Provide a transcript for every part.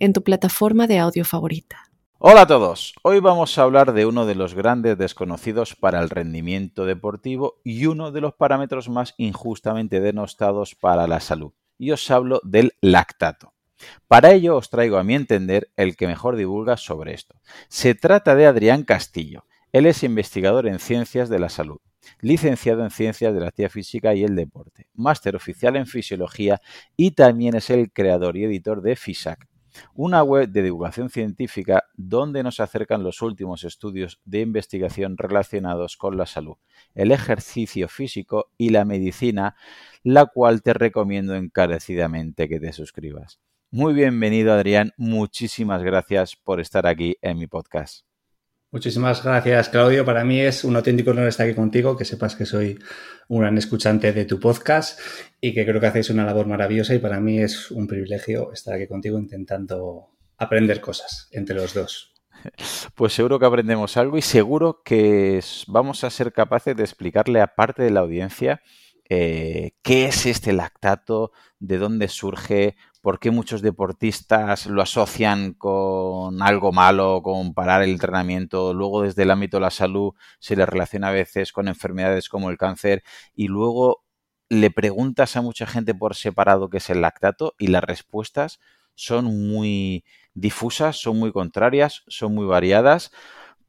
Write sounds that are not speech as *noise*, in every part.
en tu plataforma de audio favorita. Hola a todos, hoy vamos a hablar de uno de los grandes desconocidos para el rendimiento deportivo y uno de los parámetros más injustamente denostados para la salud. Y os hablo del lactato. Para ello os traigo a mi entender el que mejor divulga sobre esto. Se trata de Adrián Castillo. Él es investigador en ciencias de la salud, licenciado en ciencias de la actividad física y el deporte, máster oficial en fisiología y también es el creador y editor de FISAC, una web de divulgación científica donde nos acercan los últimos estudios de investigación relacionados con la salud, el ejercicio físico y la medicina, la cual te recomiendo encarecidamente que te suscribas. Muy bienvenido Adrián, muchísimas gracias por estar aquí en mi podcast. Muchísimas gracias, Claudio. Para mí es un auténtico honor estar aquí contigo, que sepas que soy un gran escuchante de tu podcast y que creo que hacéis una labor maravillosa y para mí es un privilegio estar aquí contigo intentando aprender cosas entre los dos. *laughs* Pues seguro que aprendemos algo y seguro que vamos a ser capaces de explicarle a parte de la audiencia eh, qué es este lactato, de dónde surge, por qué muchos deportistas lo asocian con algo malo, con parar el entrenamiento, luego desde el ámbito de la salud se le relaciona a veces con enfermedades como el cáncer y luego le preguntas a mucha gente por separado qué es el lactato y las respuestas son muy difusas, son muy contrarias, son muy variadas.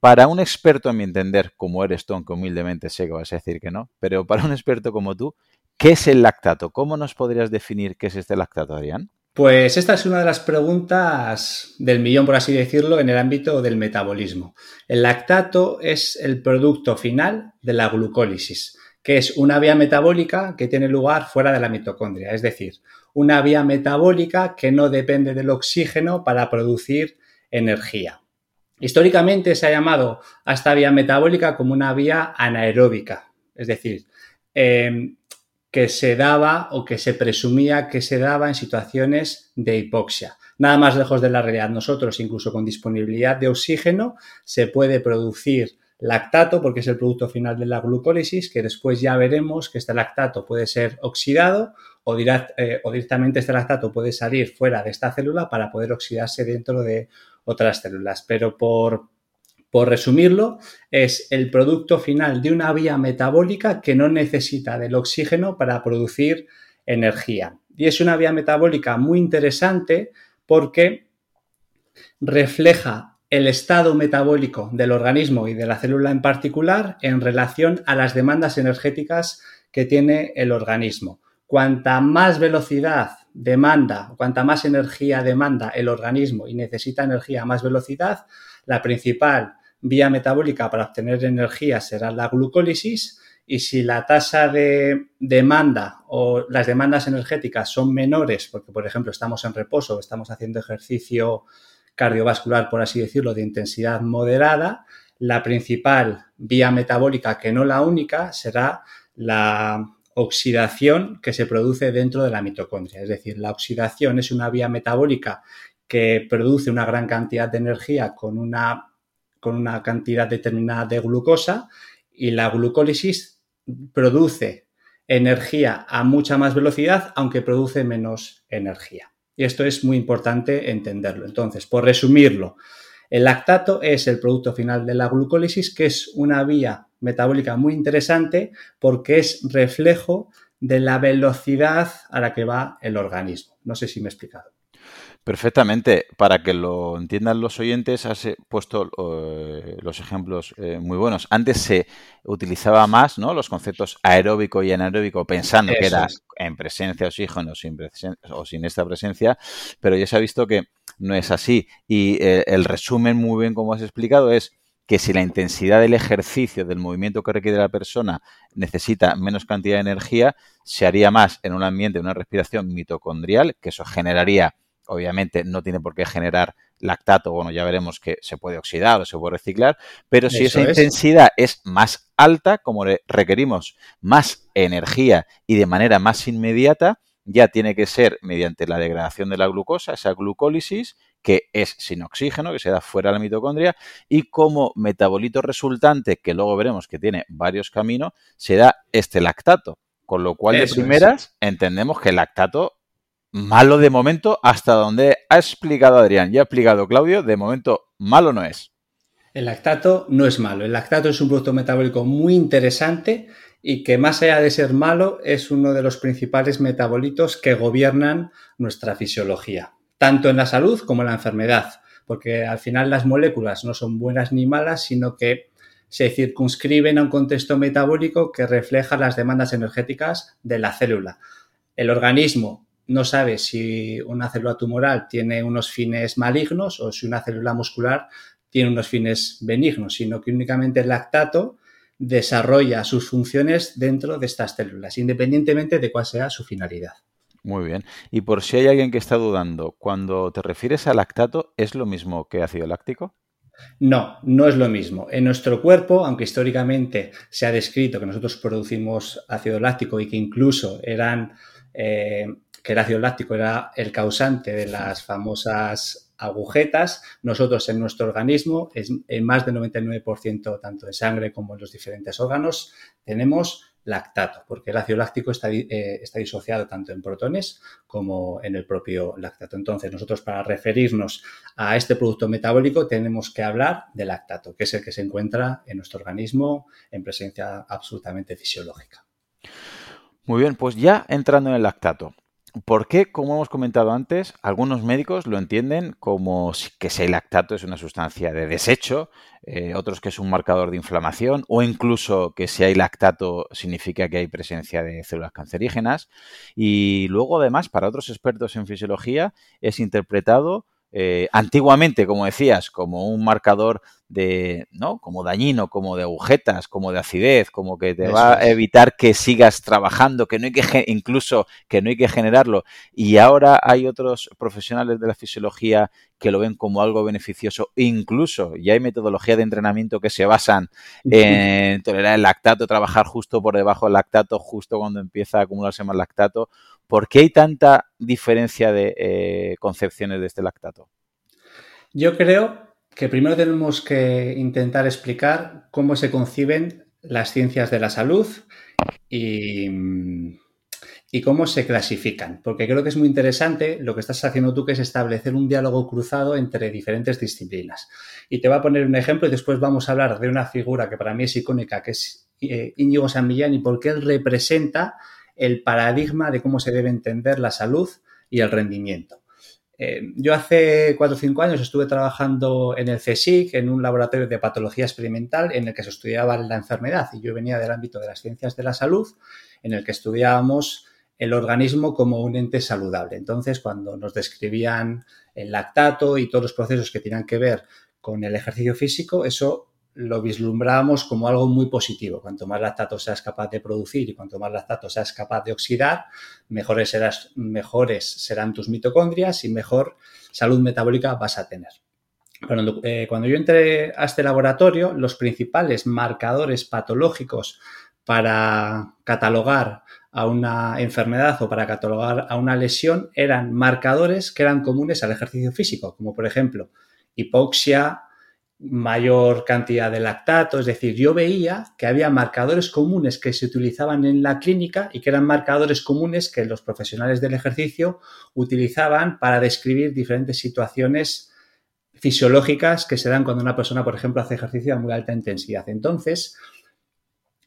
Para un experto, a mi entender, como eres tú, aunque humildemente sé que vas a decir que no, pero para un experto como tú, ¿qué es el lactato? ¿Cómo nos podrías definir qué es este lactato, Adrián? Pues esta es una de las preguntas del millón, por así decirlo, en el ámbito del metabolismo. El lactato es el producto final de la glucólisis, que es una vía metabólica que tiene lugar fuera de la mitocondria, es decir, una vía metabólica que no depende del oxígeno para producir energía. Históricamente se ha llamado a esta vía metabólica como una vía anaeróbica, es decir, eh, que se daba o que se presumía que se daba en situaciones de hipoxia. Nada más lejos de la realidad. Nosotros, incluso con disponibilidad de oxígeno, se puede producir lactato porque es el producto final de la glucólisis, que después ya veremos que este lactato puede ser oxidado o, eh, directamente este lactato puede salir fuera de esta célula para poder oxidarse dentro de otras células. Pero por por resumirlo, es el producto final de una vía metabólica que no necesita del oxígeno para producir energía. Y es una vía metabólica muy interesante porque refleja el estado metabólico del organismo y de la célula en particular en relación a las demandas energéticas que tiene el organismo. Cuanta más velocidad demanda, cuanta más energía demanda el organismo y necesita energía a más velocidad, la principal vía metabólica para obtener energía será la glucólisis y si la tasa de demanda o las demandas energéticas son menores, porque por ejemplo estamos en reposo, estamos haciendo ejercicio cardiovascular, por así decirlo, de intensidad moderada, la principal vía metabólica, que no la única, será la oxidación que se produce dentro de la mitocondria. Es decir, la oxidación es una vía metabólica que produce una gran cantidad de energía con una con una cantidad determinada de glucosa y la glucólisis produce energía a mucha más velocidad, aunque produce menos energía. Y esto es muy importante entenderlo. Entonces, por resumirlo, el lactato es el producto final de la glucólisis, que es una vía metabólica muy interesante porque es reflejo de la velocidad a la que va el organismo. No sé si me he explicado. Perfectamente. Para que lo entiendan los oyentes, has eh, puesto eh, los ejemplos eh, muy buenos. Antes se utilizaba más ¿no? los conceptos aeróbico y anaeróbico pensando que era en presencia de oxígeno sin o sin esta presencia, pero ya se ha visto que no es así. Y el resumen, muy bien como has explicado, es que si la intensidad del ejercicio, del movimiento que requiere la persona, necesita menos cantidad de energía, se haría más en un ambiente, una respiración mitocondrial, que eso generaría obviamente no tiene por qué generar lactato, bueno, ya veremos que se puede oxidar o se puede reciclar, pero si esa intensidad es más alta, como requerimos más energía y de manera más inmediata, ya tiene que ser mediante la degradación de la glucosa, esa glucólisis, que es sin oxígeno, que se da fuera de la mitocondria, y como metabolito resultante, que luego veremos que tiene varios caminos, se da este lactato. Con lo cual, de primeras, entendemos que el lactato, malo de momento, hasta donde ha explicado Adrián y ha explicado Claudio, de momento malo no es. El lactato no es malo. El lactato es un producto metabólico muy interesante y que más allá de ser malo es uno de los principales metabolitos que gobiernan nuestra fisiología, tanto en la salud como en la enfermedad, porque al final las moléculas no son buenas ni malas, sino que se circunscriben a un contexto metabólico que refleja las demandas energéticas de la célula. El organismo no sabe si una célula tumoral tiene unos fines malignos o si una célula muscular tiene unos fines benignos, sino que únicamente el lactato desarrolla sus funciones dentro de estas células, independientemente de cuál sea su finalidad. Muy bien. Y por si hay alguien que está dudando, cuando te refieres a lactato, ¿es lo mismo que ácido láctico? No, no es lo mismo. En nuestro cuerpo, aunque históricamente se ha descrito que nosotros producimos ácido láctico y que incluso eran, eh, que el ácido láctico era el causante de las famosas agujetas, nosotros en nuestro organismo, en más del 99% tanto de sangre como en los diferentes órganos, tenemos lactato, porque el ácido láctico está, eh, está, disociado tanto en protones como en el propio lactato. Entonces, nosotros para referirnos a este producto metabólico tenemos que hablar de lactato, que es el que se encuentra en nuestro organismo en presencia absolutamente fisiológica. Muy bien, pues ya entrando en el lactato, ¿Por qué, como hemos comentado antes, algunos médicos lo entienden como que si el lactato es una sustancia de desecho, eh, otros que es un marcador de inflamación, o incluso que si hay lactato significa que hay presencia de células cancerígenas? Y luego, además, para otros expertos en fisiología, es interpretado eh, antiguamente, como decías, como un marcador de, ¿no? Como dañino, como de agujetas, como de acidez, como que te va a evitar que sigas trabajando, que no hay que, incluso que no hay que generarlo. Y ahora hay otros profesionales de la fisiología que lo ven como algo beneficioso. Incluso ya hay metodologías de entrenamiento que se basan en tolerar el lactato, trabajar justo por debajo del lactato, justo cuando empieza a acumularse más lactato. ¿Por qué hay tanta diferencia de eh, concepciones de este lactato? Yo creo que primero tenemos que intentar explicar cómo se conciben las ciencias de la salud y, y, cómo se clasifican, porque creo que es muy interesante lo que estás haciendo tú, que es establecer un diálogo cruzado entre diferentes disciplinas. Y te voy a poner un ejemplo y después vamos a hablar de una figura que para mí es icónica, que es eh, Íñigo San Millán y porque él representa el paradigma de cómo se debe entender la salud y el rendimiento. Eh, yo hace cuatro o cinco años estuve trabajando en el CSIC, en un laboratorio de patología experimental en el que se estudiaba la enfermedad y yo venía del ámbito de las ciencias de la salud, en el que estudiábamos el organismo como un ente saludable. Entonces, cuando nos describían el lactato y todos los procesos que tenían que ver con el ejercicio físico, eso lo vislumbrábamos como algo muy positivo. Cuanto más lactato seas capaz de producir y cuanto más lactato seas capaz de oxidar, mejores, serás, mejores serán tus mitocondrias y mejor salud metabólica vas a tener. Cuando, eh, cuando yo entré a este laboratorio, los principales marcadores patológicos para catalogar a una enfermedad o para catalogar a una lesión eran marcadores que eran comunes al ejercicio físico, como por ejemplo hipoxia, mayor cantidad de lactato, es decir, yo veía que había marcadores comunes que se utilizaban en la clínica y que eran marcadores comunes que los profesionales del ejercicio utilizaban para describir diferentes situaciones fisiológicas que se dan cuando una persona, por ejemplo, hace ejercicio a muy alta intensidad. Entonces,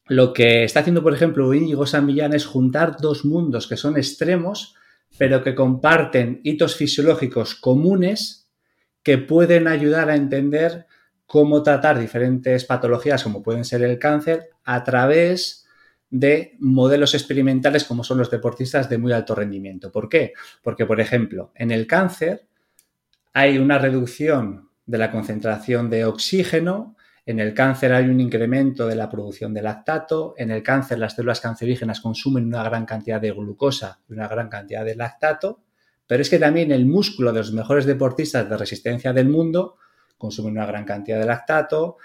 lo que está haciendo, por ejemplo, Íñigo San Millán es juntar dos mundos que son extremos, pero que comparten hitos fisiológicos comunes que pueden ayudar a entender cómo tratar diferentes patologías como pueden ser el cáncer a través de modelos experimentales como son los deportistas de muy alto rendimiento. ¿Por qué? Porque, por ejemplo, en el cáncer hay una reducción de la concentración de oxígeno, en el cáncer hay un incremento de la producción de lactato, en el cáncer las células cancerígenas consumen una gran cantidad de glucosa y una gran cantidad de lactato, Pero es que también el músculo de los mejores deportistas de resistencia del mundo consume una gran cantidad de lactato,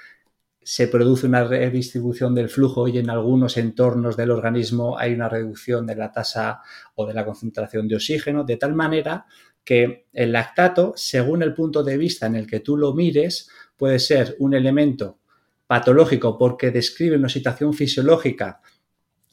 se produce una redistribución del flujo y en algunos entornos del organismo hay una reducción de la tasa o de la concentración de oxígeno, de tal manera que el lactato, según el punto de vista en el que tú lo mires, puede ser un elemento patológico porque describe una situación fisiológica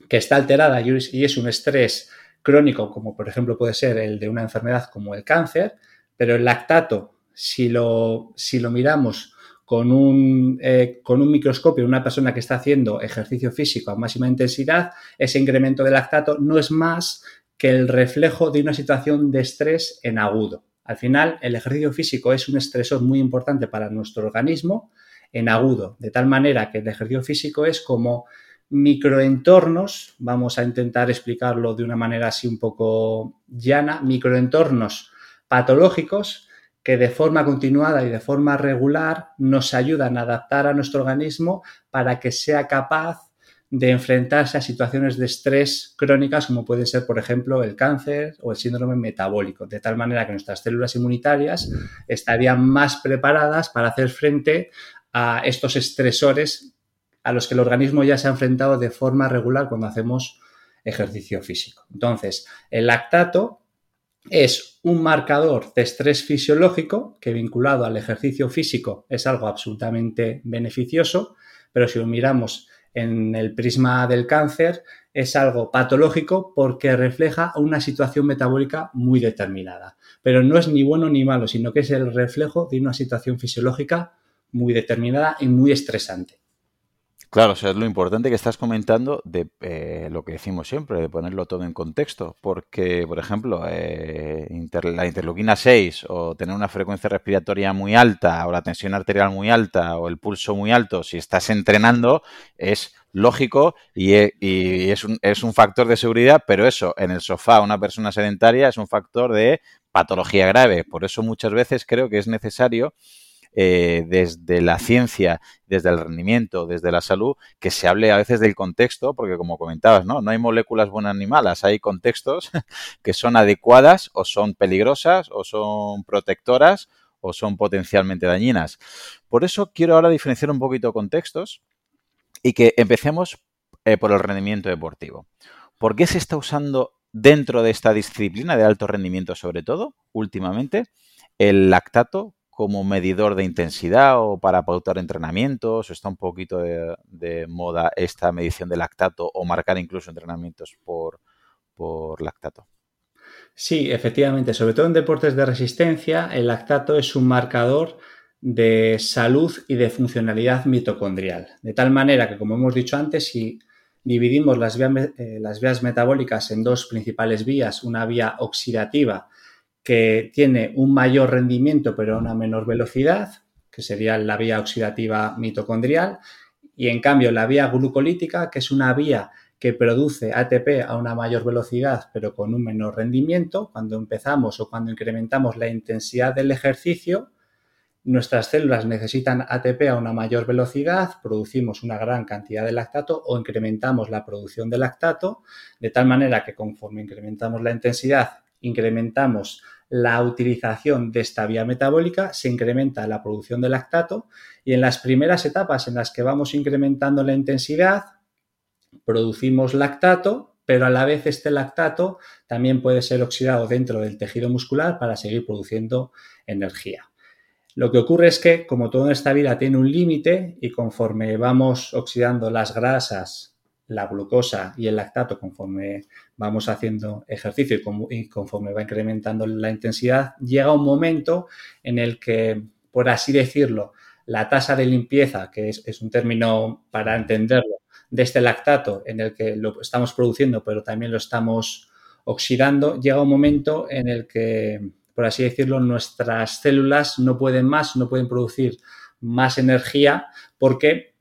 que está alterada y es un estrés crónico, como por ejemplo puede ser el de una enfermedad como el cáncer, pero el lactato, si lo, miramos con un, eh, con un microscopio, una persona que está haciendo ejercicio físico a máxima intensidad, ese incremento de lactato no es más que el reflejo de una situación de estrés en agudo. Al final, el ejercicio físico es un estresor muy importante para nuestro organismo en agudo, de tal manera que el ejercicio físico es como microentornos, vamos a intentar explicarlo de una manera así un poco llana, microentornos patológicos que de forma continuada y de forma regular nos ayudan a adaptar a nuestro organismo para que sea capaz de enfrentarse a situaciones de estrés crónicas como puede ser, por ejemplo, el cáncer o el síndrome metabólico, de tal manera que nuestras células inmunitarias estarían más preparadas para hacer frente a estos estresores a los que el organismo ya se ha enfrentado de forma regular cuando hacemos ejercicio físico. Entonces, el lactato es un marcador de estrés fisiológico que vinculado al ejercicio físico es algo absolutamente beneficioso, pero si lo miramos en el prisma del cáncer es algo patológico porque refleja una situación metabólica muy determinada. Pero no es ni bueno ni malo, sino que es el reflejo de una situación fisiológica muy determinada y muy estresante. Claro, o sea, es lo importante que estás comentando de eh, lo que decimos siempre, de ponerlo todo en contexto, porque, por ejemplo, eh, la interleuquina 6 o tener una frecuencia respiratoria muy alta o la tensión arterial muy alta o el pulso muy alto, si estás entrenando, es lógico y, e, es, un, es un factor de seguridad, pero eso, en el sofá, una persona sedentaria es un factor de patología grave. Por eso muchas veces creo que es necesario eh, desde la ciencia, desde el rendimiento, desde la salud, que se hable a veces del contexto, porque como comentabas, ¿no? No hay moléculas buenas ni malas, hay contextos *laughs* que son adecuadas o son peligrosas o son protectoras o son potencialmente dañinas. Por eso quiero ahora diferenciar un poquito contextos y que empecemos eh, por el rendimiento deportivo. ¿Por qué se está usando dentro de esta disciplina de alto rendimiento sobre todo últimamente el lactato como medidor de intensidad o para pautar entrenamientos? ¿Está un poquito de, moda esta medición de lactato o marcar incluso entrenamientos por, por lactato? Sí, efectivamente, sobre todo en deportes de resistencia, el lactato es un marcador de salud y de funcionalidad mitocondrial. De tal manera que, como hemos dicho antes, si dividimos las vías, eh, las vías metabólicas en dos principales vías, una vía oxidativa que tiene un mayor rendimiento pero a una menor velocidad, que sería la vía oxidativa mitocondrial, y en cambio la vía glucolítica, que es una vía que produce ATP a una mayor velocidad pero con un menor rendimiento, cuando empezamos o cuando incrementamos la intensidad del ejercicio, nuestras células necesitan ATP a una mayor velocidad, producimos una gran cantidad de lactato o incrementamos la producción de lactato, de tal manera que conforme incrementamos la intensidad, incrementamos la utilización de esta vía metabólica, se incrementa la producción de lactato y en las primeras etapas en las que vamos incrementando la intensidad, producimos lactato, pero a la vez este lactato también puede ser oxidado dentro del tejido muscular para seguir produciendo energía. Lo que ocurre es que, como toda esta vida tiene un límite y conforme vamos oxidando las grasas la glucosa y el lactato conforme vamos haciendo ejercicio y, conforme va incrementando la intensidad, llega un momento en el que, por así decirlo, la tasa de limpieza, que es, un término para entenderlo, de este lactato en el que lo estamos produciendo, pero también lo estamos oxidando, llega un momento en el que, por así decirlo, nuestras células no pueden más, no pueden producir más energía porque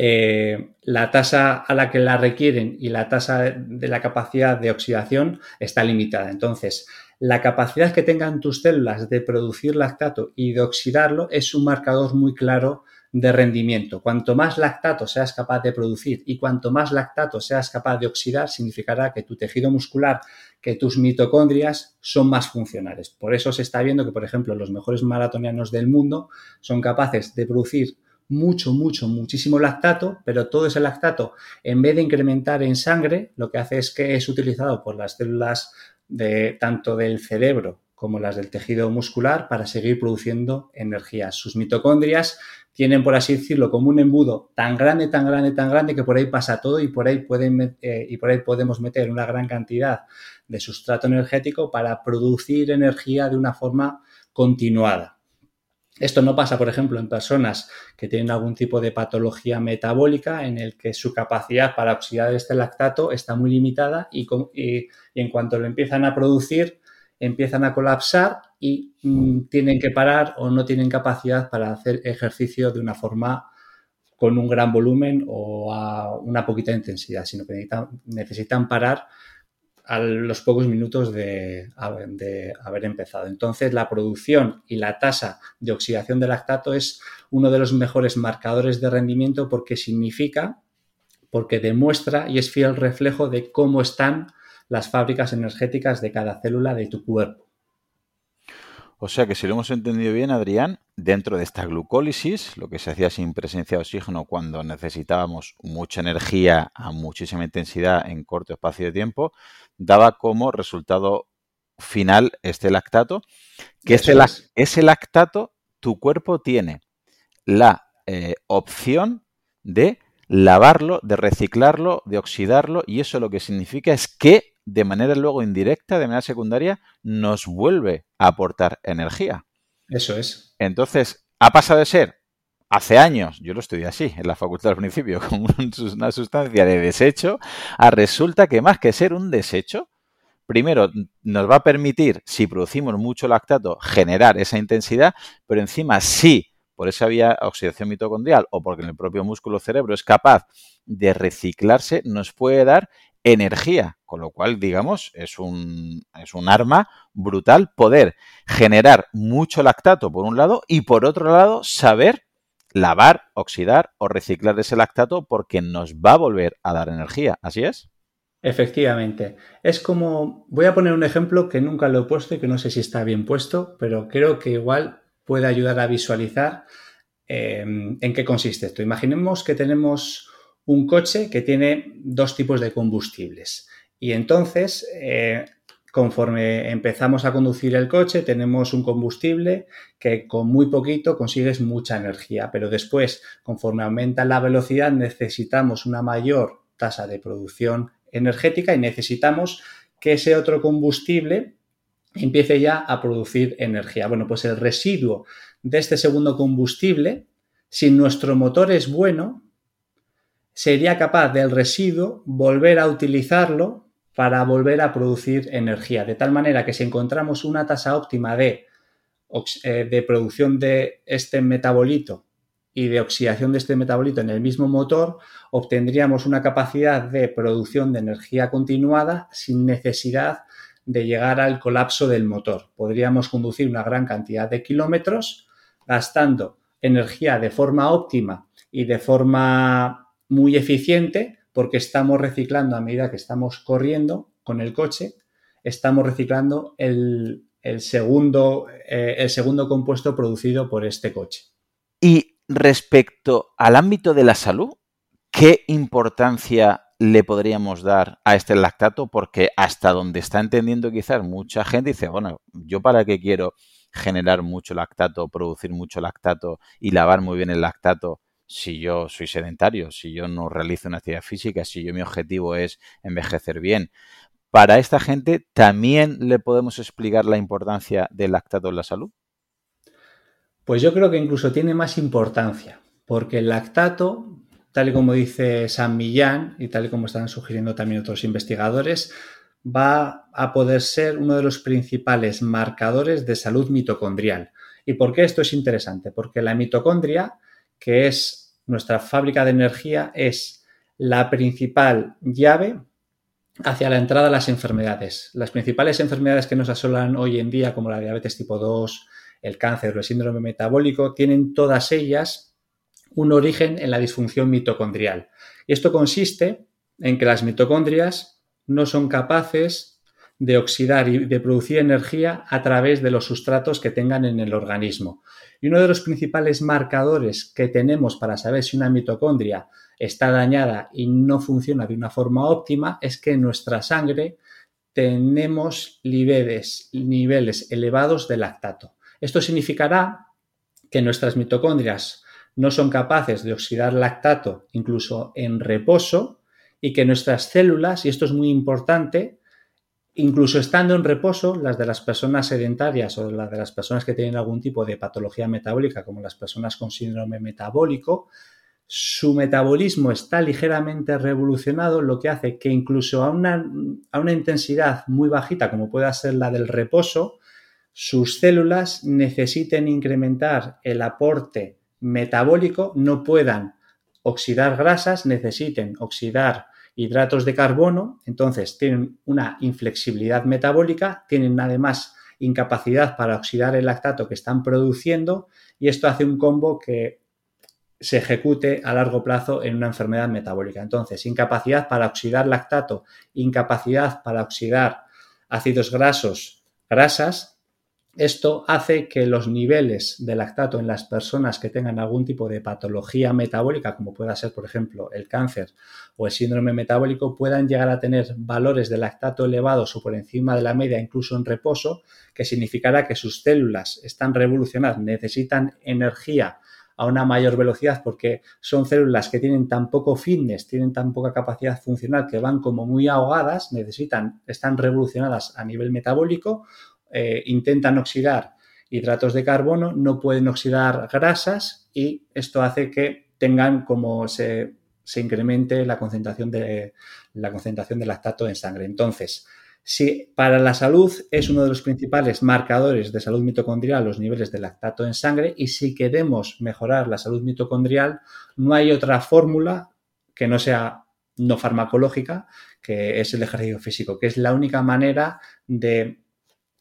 eh, la tasa a la que la requieren y la tasa de la capacidad de oxidación está limitada. Entonces, la capacidad que tengan tus células de producir lactato y de oxidarlo es un marcador muy claro de rendimiento. Cuanto más lactato seas capaz de producir y cuanto más lactato seas capaz de oxidar, significará que tu tejido muscular, que tus mitocondrias son más funcionales. Por eso se está viendo que, por ejemplo, los mejores maratonianos del mundo son capaces de producir mucho, mucho, muchísimo lactato, pero todo ese lactato, en vez de incrementar en sangre, lo que hace es que es utilizado por las células de tanto del cerebro como las del tejido muscular para seguir produciendo energía. Sus mitocondrias tienen, por así decirlo, como un embudo tan grande, tan grande, tan grande que por ahí pasa todo y por ahí, pueden, eh, y por ahí podemos meter una gran cantidad de sustrato energético para producir energía de una forma continuada. Esto no pasa, por ejemplo, en personas que tienen algún tipo de patología metabólica en el que su capacidad para oxidar este lactato está muy limitada y, en cuanto lo empiezan a producir, empiezan a colapsar y mm, tienen que parar o no tienen capacidad para hacer ejercicio de una forma con un gran volumen o a una poquita intensidad, sino que necesitan, parar a los pocos minutos de, haber empezado. Entonces, la producción y la tasa de oxidación de lactato es uno de los mejores marcadores de rendimiento porque significa, porque demuestra y es fiel reflejo de cómo están las fábricas energéticas de cada célula de tu cuerpo. O sea que si lo hemos entendido bien, Adrián, dentro de esta glucólisis, lo que se hacía sin presencia de oxígeno cuando necesitábamos mucha energía a muchísima intensidad en corto espacio de tiempo, daba como resultado final este lactato, que este ese lactato tu cuerpo tiene la eh, opción de lavarlo, de reciclarlo, de oxidarlo, y eso lo que significa es que de manera luego indirecta, de manera secundaria, nos vuelve a aportar energía. Eso es. Entonces, ha pasado de ser hace años, yo lo estudié así en la facultad al principio, *laughs* como una sustancia de desecho, a resulta que más que ser un desecho, primero nos va a permitir, si producimos mucho lactato, generar esa intensidad, pero encima si por esa vía oxidación mitocondrial o porque en el propio músculo cerebro es capaz de reciclarse, nos puede dar energía, con lo cual, digamos, es un, es un arma brutal poder generar mucho lactato por un lado y por otro lado saber lavar, oxidar o reciclar ese lactato porque nos va a volver a dar energía. ¿Así es? Efectivamente. Es como, voy a poner un ejemplo que nunca lo he puesto y que no sé si está bien puesto, pero creo que igual puede ayudar a visualizar eh, en qué consiste esto. Imaginemos que tenemos un coche que tiene dos tipos de combustibles. Y entonces, eh, conforme empezamos a conducir el coche, tenemos un combustible que con muy poquito consigues mucha energía, pero después, conforme aumenta la velocidad, necesitamos una mayor tasa de producción energética y necesitamos que ese otro combustible empiece ya a producir energía. Bueno, pues el residuo de este segundo combustible, si nuestro motor es bueno, sería capaz del residuo volver a utilizarlo para volver a producir energía. De tal manera que si encontramos una tasa óptima de, eh, de producción de este metabolito y de oxidación de este metabolito en el mismo motor, obtendríamos una capacidad de producción de energía continuada sin necesidad de llegar al colapso del motor. Podríamos conducir una gran cantidad de kilómetros gastando energía de forma óptima y de forma muy eficiente porque estamos reciclando a medida que estamos corriendo con el coche, estamos reciclando el, segundo, eh, el segundo compuesto producido por este coche. Y respecto al ámbito de la salud, ¿qué importancia le podríamos dar a este lactato? Porque hasta donde está entendiendo quizás mucha gente dice, bueno, yo para qué quiero generar mucho lactato, producir mucho lactato y lavar muy bien el lactato si yo soy sedentario, si yo no realizo una actividad física, si yo mi objetivo es envejecer bien. Para esta gente también le podemos explicar la importancia del lactato en la salud. Pues yo creo que incluso tiene más importancia, porque el lactato, tal y como dice San Millán y tal y como están sugiriendo también otros investigadores, va a poder ser uno de los principales marcadores de salud mitocondrial. ¿Y por qué esto es interesante? Porque la mitocondria que es nuestra fábrica de energía, es la principal llave hacia la entrada a las enfermedades. Las principales enfermedades que nos asolan hoy en día, como la diabetes tipo 2, el cáncer o el síndrome metabólico, tienen todas ellas un origen en la disfunción mitocondrial. Y esto consiste en que las mitocondrias no son capaces de oxidar y de producir energía a través de los sustratos que tengan en el organismo. Y uno de los principales marcadores que tenemos para saber si una mitocondria está dañada y no funciona de una forma óptima es que en nuestra sangre tenemos niveles, elevados de lactato. Esto significará que nuestras mitocondrias no son capaces de oxidar lactato incluso en reposo y que nuestras células, y esto es muy importante, incluso estando en reposo, las de las personas sedentarias o las de las personas que tienen algún tipo de patología metabólica, como las personas con síndrome metabólico, su metabolismo está ligeramente revolucionado, lo que hace que incluso a una, a una intensidad muy bajita, como pueda ser la del reposo, sus células necesiten incrementar el aporte metabólico no puedan oxidar grasas, necesiten oxidar hidratos de carbono, entonces tienen una inflexibilidad metabólica, tienen además incapacidad para oxidar el lactato que están produciendo y esto hace un combo que se ejecute a largo plazo en una enfermedad metabólica. Entonces, incapacidad para oxidar lactato, incapacidad para oxidar ácidos grasos, grasas, esto hace que los niveles de lactato en las personas que tengan algún tipo de patología metabólica, como pueda ser, por ejemplo, el cáncer o el síndrome metabólico, puedan llegar a tener valores de lactato elevados o por encima de la media, incluso en reposo, que significará que sus células están revolucionadas, necesitan energía a una mayor velocidad porque son células que tienen tan poco fitness, tienen tan poca capacidad funcional que van como muy ahogadas, necesitan, están revolucionadas a nivel metabólico eh, intentan oxidar hidratos de carbono, no pueden oxidar grasas y esto hace que tengan como se, incremente la concentración, de, la concentración de lactato en sangre. Entonces, si para la salud es uno de los principales marcadores de salud mitocondrial los niveles de lactato en sangre y si queremos mejorar la salud mitocondrial, no hay otra fórmula que no sea no farmacológica, que es el ejercicio físico, que es la única manera de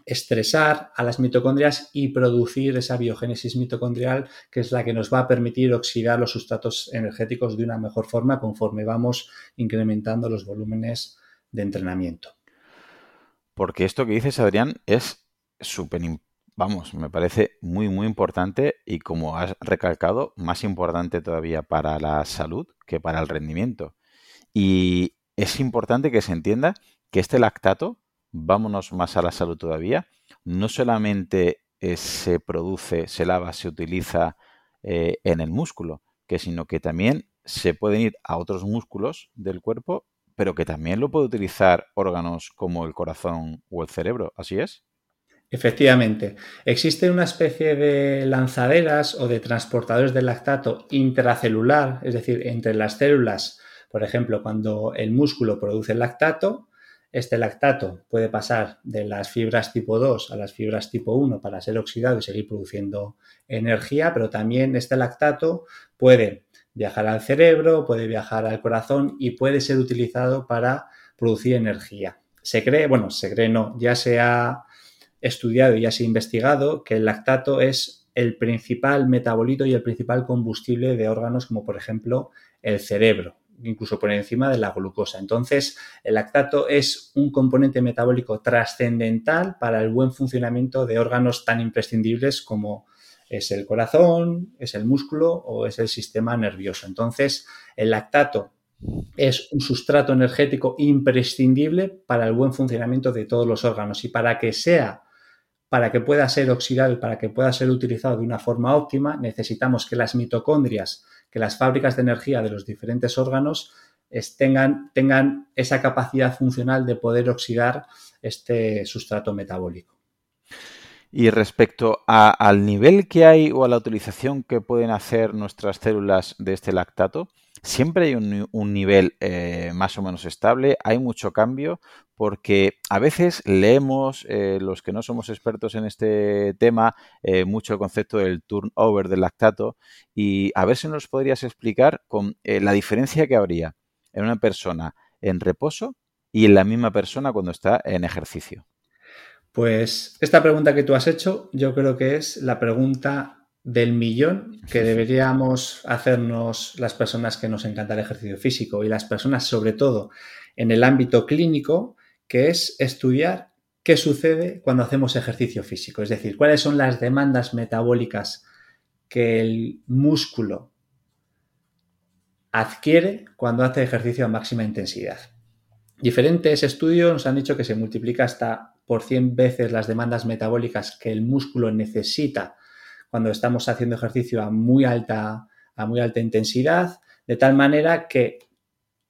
estresar a las mitocondrias y producir esa biogénesis mitocondrial que es la que nos va a permitir oxidar los sustratos energéticos de una mejor forma conforme vamos incrementando los volúmenes de entrenamiento. Porque esto que dices, Adrián, es súper, vamos, me parece muy, muy importante y como has recalcado, más importante todavía para la salud que para el rendimiento. Y es importante que se entienda que este lactato vámonos más a la salud todavía, no solamente eh, se produce, se lava, se utiliza eh, en el músculo, que sino que también se pueden ir a otros músculos del cuerpo, pero que también lo puede utilizar órganos como el corazón o el cerebro. ¿Así es? Efectivamente, existe una especie de lanzaderas o de transportadores de lactato intracelular, es decir, entre las células. Por ejemplo, cuando el músculo produce lactato, este lactato puede pasar de las fibras tipo 2 a las fibras tipo 1 para ser oxidado y seguir produciendo energía, pero también este lactato puede viajar al cerebro, puede viajar al corazón y puede ser utilizado para producir energía. Se cree, bueno, se cree no, ya se ha estudiado y ya se ha investigado que el lactato es el principal metabolito y el principal combustible de órganos como por ejemplo el cerebro incluso por encima de la glucosa. Entonces, el lactato es un componente metabólico trascendental para el buen funcionamiento de órganos tan imprescindibles como es el corazón, es el músculo o es el sistema nervioso. Entonces, el lactato es un sustrato energético imprescindible para el buen funcionamiento de todos los órganos y para que sea para que pueda ser oxidado y para que pueda ser utilizado de una forma óptima, necesitamos que las mitocondrias que las fábricas de energía de los diferentes órganos tengan, tengan esa capacidad funcional de poder oxidar este sustrato metabólico. Y respecto al nivel que hay o a la utilización que pueden hacer nuestras células de este lactato, siempre hay un, nivel eh, más o menos estable, hay mucho cambio, porque a veces leemos, eh, los que no somos expertos en este tema, eh, mucho el concepto del turnover del lactato, y a ver si nos podrías explicar con la diferencia que habría en una persona en reposo y en la misma persona cuando está en ejercicio. Pues esta pregunta que tú has hecho, yo creo que es la pregunta del millón que deberíamos hacernos las personas que nos encanta el ejercicio físico y las personas sobre todo en el ámbito clínico, que es estudiar qué sucede cuando hacemos ejercicio físico, es decir, cuáles son las demandas metabólicas que el músculo adquiere cuando hace ejercicio a máxima intensidad. Diferentes estudios nos han dicho que se multiplica hasta por 100 veces las demandas metabólicas que el músculo necesita cuando estamos haciendo ejercicio a muy alta, a muy alta intensidad, de tal manera que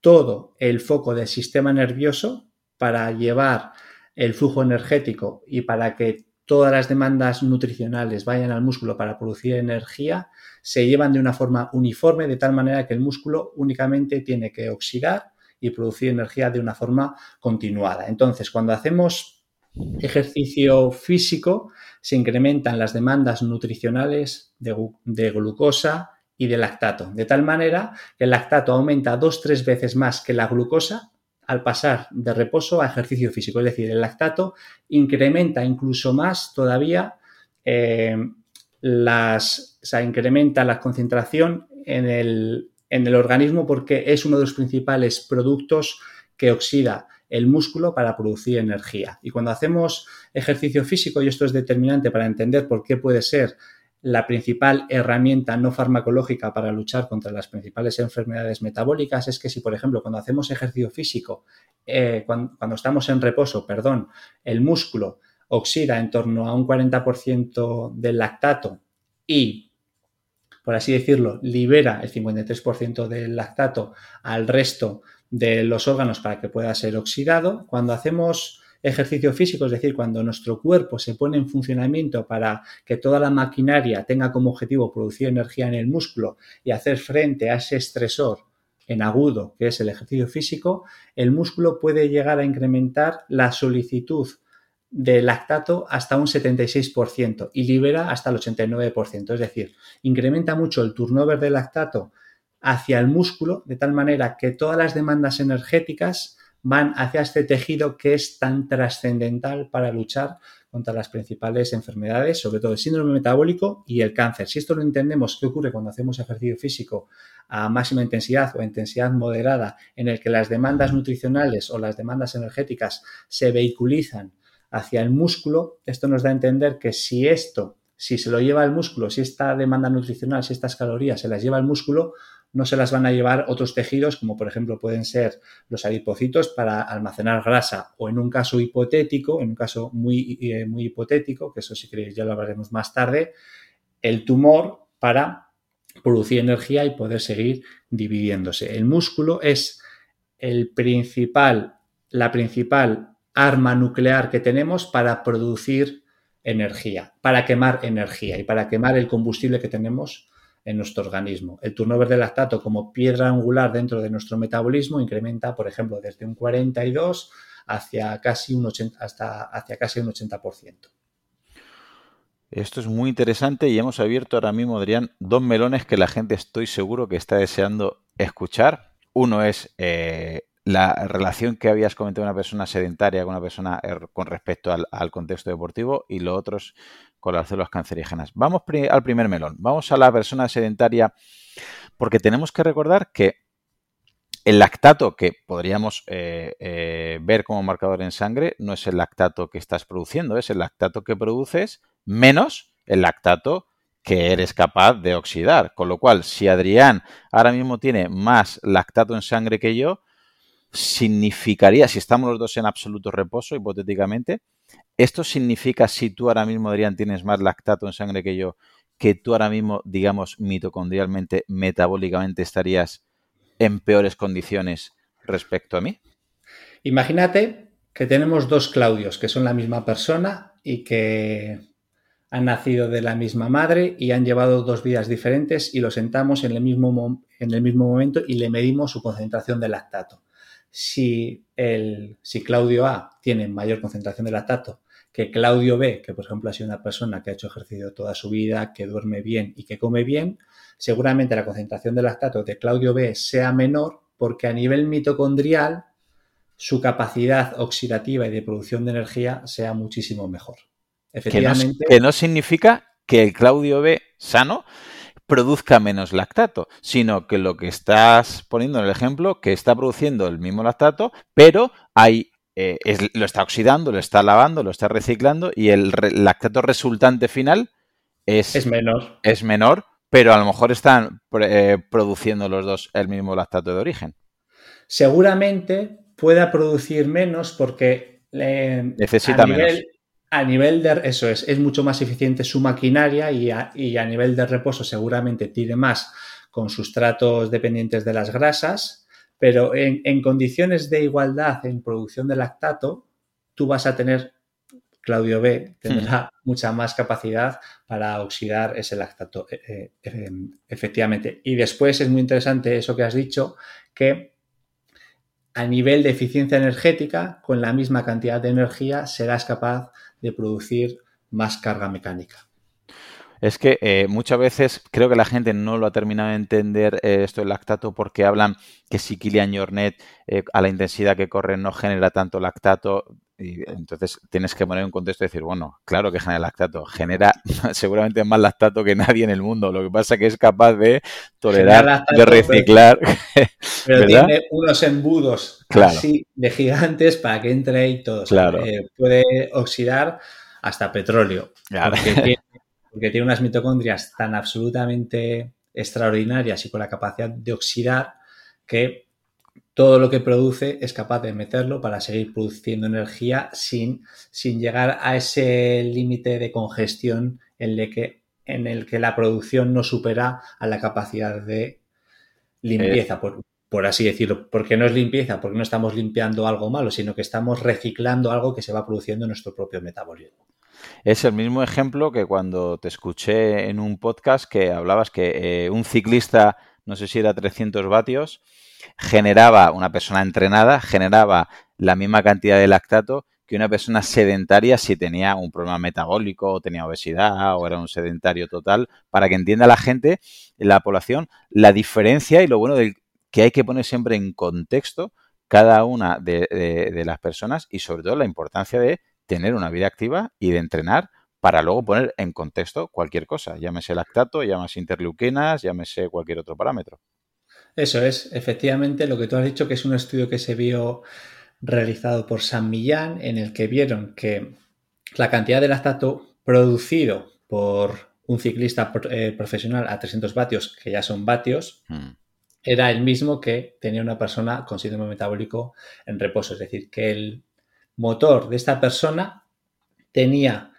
todo el foco del sistema nervioso para llevar el flujo energético y para que todas las demandas nutricionales vayan al músculo para producir energía, se llevan de una forma uniforme, de tal manera que el músculo únicamente tiene que oxidar y producir energía de una forma continuada. Entonces, cuando hacemos ejercicio físico, se incrementan las demandas nutricionales de, glucosa, y de lactato, de tal manera que el lactato aumenta dos, tres veces más que la glucosa al pasar de reposo a ejercicio físico. Es decir, el lactato incrementa incluso más todavía eh, las, incrementa la concentración en el, en el organismo porque es uno de los principales productos que oxida el músculo para producir energía. Y cuando hacemos ejercicio físico, y esto es determinante para entender por qué puede ser la principal herramienta no farmacológica para luchar contra las principales enfermedades metabólicas es que si, por ejemplo, cuando hacemos ejercicio físico, eh, cuando, estamos en reposo, perdón, el músculo oxida en torno a un 40% del lactato y, por así decirlo, libera el 53% del lactato al resto de los órganos para que pueda ser oxidado, cuando hacemos ejercicio físico, es decir, cuando nuestro cuerpo se pone en funcionamiento para que toda la maquinaria tenga como objetivo producir energía en el músculo y hacer frente a ese estresor en agudo, que es el ejercicio físico, el músculo puede llegar a incrementar la solicitud de lactato hasta un 76% y libera hasta el 89%. Es decir, incrementa mucho el turnover de lactato hacia el músculo de tal manera que todas las demandas energéticas van hacia este tejido que es tan trascendental para luchar contra las principales enfermedades, sobre todo el síndrome metabólico y el cáncer. Si esto lo entendemos, ¿qué ocurre cuando hacemos ejercicio físico a máxima intensidad o intensidad moderada, en el que las demandas nutricionales o las demandas energéticas se vehiculizan hacia el músculo? Esto nos da a entender que si esto, si se lo lleva al músculo, si esta demanda nutricional, si estas calorías se las lleva al músculo, no se las van a llevar otros tejidos, como por ejemplo pueden ser los adipocitos para almacenar grasa, o en un caso hipotético, en un caso muy, eh, muy hipotético, que eso si queréis ya lo hablaremos más tarde, el tumor para producir energía y poder seguir dividiéndose. El músculo es el principal, la principal arma nuclear que tenemos para producir energía, para quemar energía y para quemar el combustible que tenemos en nuestro organismo. El turnover de lactato como piedra angular dentro de nuestro metabolismo incrementa, por ejemplo, desde un 42 hacia casi un 80, hasta hacia casi un 80%. Esto es muy interesante y hemos abierto ahora mismo, Adrián, dos melones que la gente estoy seguro que está deseando escuchar. Uno es eh, la relación que habías comentado una persona sedentaria con una persona er, con respecto al, al, contexto deportivo y lo otro es con las células cancerígenas. Vamos al primer melón. Vamos a la persona sedentaria porque tenemos que recordar que el lactato que podríamos eh, eh, ver como marcador en sangre no es el lactato que estás produciendo, es el lactato que produces menos el lactato que eres capaz de oxidar. Con lo cual, si Adrián ahora mismo tiene más lactato en sangre que yo, significaría, si estamos los dos en absoluto reposo, hipotéticamente, esto significa, si tú ahora mismo, Adrián, tienes más lactato en sangre que yo, que tú ahora mismo, digamos, mitocondrialmente, metabólicamente estarías en peores condiciones respecto a mí? Imagínate que tenemos dos Claudios, que son la misma persona y que han nacido de la misma madre y han llevado dos vidas diferentes y lo sentamos en el mismo, en el mismo momento y le medimos su concentración de lactato si, el, si Claudio A tiene mayor concentración de lactato que Claudio B, que por ejemplo ha sido una persona que ha hecho ejercicio toda su vida, que duerme bien y que come bien, seguramente la concentración de lactato de Claudio B sea menor porque a nivel mitocondrial su capacidad oxidativa y de producción de energía sea muchísimo mejor. Efectivamente. Que no, que no significa que el Claudio B sano produzca menos lactato, sino que lo que estás poniendo en el ejemplo, que está produciendo el mismo lactato, pero hay eh, lo está oxidando, lo está lavando, lo está reciclando y el lactato resultante final es, es, menor. Es menor, pero a lo mejor están eh, produciendo los dos el mismo lactato de origen. Seguramente pueda producir menos porque necesita menos a nivel de eso es, es mucho más eficiente su maquinaria y a, nivel de reposo seguramente tire más con sustratos dependientes de las grasas, pero en, condiciones de igualdad en producción de lactato, tú vas a tener, Claudio B, tendrá hmm. mucha más capacidad para oxidar ese lactato, eh, eh, em, efectivamente. Y después es muy interesante eso que has dicho, que a nivel de eficiencia energética, con la misma cantidad de energía, serás capaz de producir más carga mecánica. Es que eh, muchas veces creo que la gente no lo ha terminado de entender eh, esto del lactato porque hablan que si Kilian Jornet eh, a la intensidad que corre no genera tanto lactato. Y entonces tienes que poner un contexto y decir, bueno, claro que genera lactato, genera *laughs* seguramente más lactato que nadie en el mundo. Lo que pasa es que es capaz de tolerar, de reciclar. *laughs* Pero, tiene unos embudos así de gigantes para que entre ahí todo. Claro. puede oxidar hasta petróleo. *laughs* porque tiene unas mitocondrias tan absolutamente extraordinarias y con la capacidad de oxidar que todo lo que produce es capaz de meterlo para seguir produciendo energía sin, sin llegar a ese límite de congestión en el, que, en el que la producción no supera a la capacidad de limpieza, eh. por, por, así decirlo. Porque no es limpieza, porque no estamos limpiando algo malo, sino que estamos reciclando algo que se va produciendo en nuestro propio metabolismo. Es el mismo ejemplo que cuando te escuché en un podcast que hablabas que eh, un ciclista, no sé si era 300 vatios, generaba, una persona entrenada, generaba la misma cantidad de lactato que una persona sedentaria si tenía un problema metabólico o tenía obesidad o era un sedentario total, para que entienda la gente, la población, la diferencia y lo bueno del, que hay que poner siempre en contexto cada una de las personas y sobre todo la importancia de tener una vida activa y de entrenar para luego poner en contexto cualquier cosa, llámese lactato, llámese interleuquinas, llámese cualquier otro parámetro. Eso es, efectivamente, lo que tú has dicho, que es un estudio que se vio realizado por San Millán, en el que vieron que la cantidad de lactato producido por un ciclista eh, profesional a 300 vatios, que ya son vatios, hmm. era el mismo que tenía una persona con síndrome metabólico en reposo. Es decir, que el motor de esta persona tenía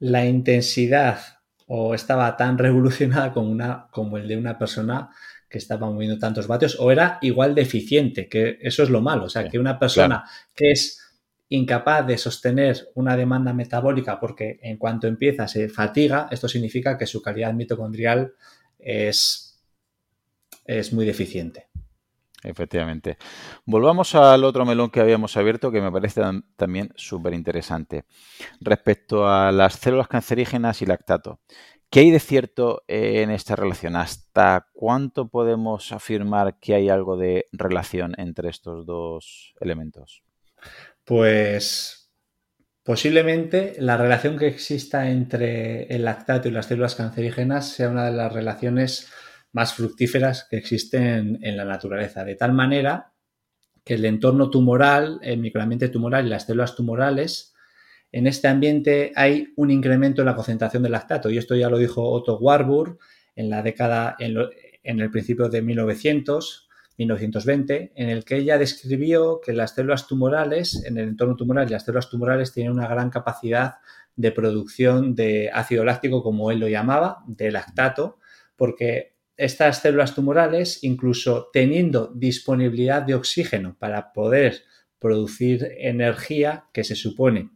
la intensidad o estaba tan revolucionada como, una, como el de una persona que estaba moviendo tantos vatios o era igual de eficiente, que eso es lo malo, o sea, que una persona que es incapaz de sostener una demanda metabólica porque en cuanto empieza se fatiga, esto significa que su calidad mitocondrial es, es muy deficiente. Efectivamente. Volvamos al otro melón que habíamos abierto que me parece también súper interesante. Respecto a las células cancerígenas y lactato. ¿Qué hay de cierto en esta relación? ¿Hasta cuánto podemos afirmar que hay algo de relación entre estos dos elementos? Pues posiblemente la relación que exista entre el lactato y las células cancerígenas sea una de las relaciones más fructíferas que existen en la naturaleza, de tal manera que el entorno tumoral, el microambiente tumoral y las células tumorales, en este ambiente hay un incremento en la concentración de lactato, y esto ya lo dijo Otto Warburg en la década, en, el principio de 1900, 1920, en el que ella describió que las células tumorales, en el entorno tumoral las células tumorales tienen una gran capacidad de producción de ácido láctico, como él lo llamaba, de lactato, porque estas células tumorales, incluso teniendo disponibilidad de oxígeno para poder producir energía, que se supone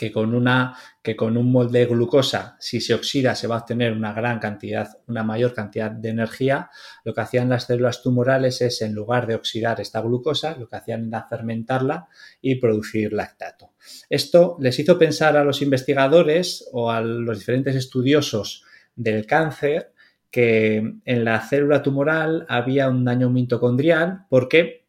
que con, una, que con un molde de glucosa, si se oxida, se va a obtener una gran cantidad, una mayor cantidad de energía. Lo que hacían las células tumorales es, en lugar de oxidar esta glucosa, lo que hacían era fermentarla y producir lactato. Esto les hizo pensar a los investigadores o a los diferentes estudiosos del cáncer que en la célula tumoral había un daño mitocondrial porque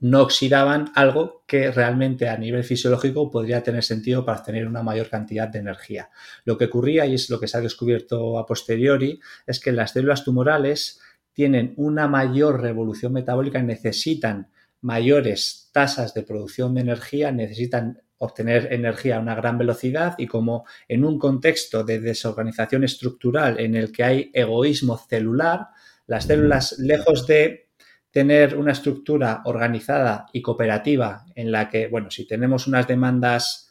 no oxidaban algo que realmente a nivel fisiológico podría tener sentido para obtener una mayor cantidad de energía. Lo que ocurría, y es lo que se ha descubierto a posteriori, es que las células tumorales tienen una mayor revolución metabólica, necesitan mayores tasas de producción de energía, necesitan obtener energía a una gran velocidad y como en un contexto de desorganización estructural en el que hay egoísmo celular, las células, lejos de tener una estructura organizada y cooperativa en la que, bueno, si tenemos unas demandas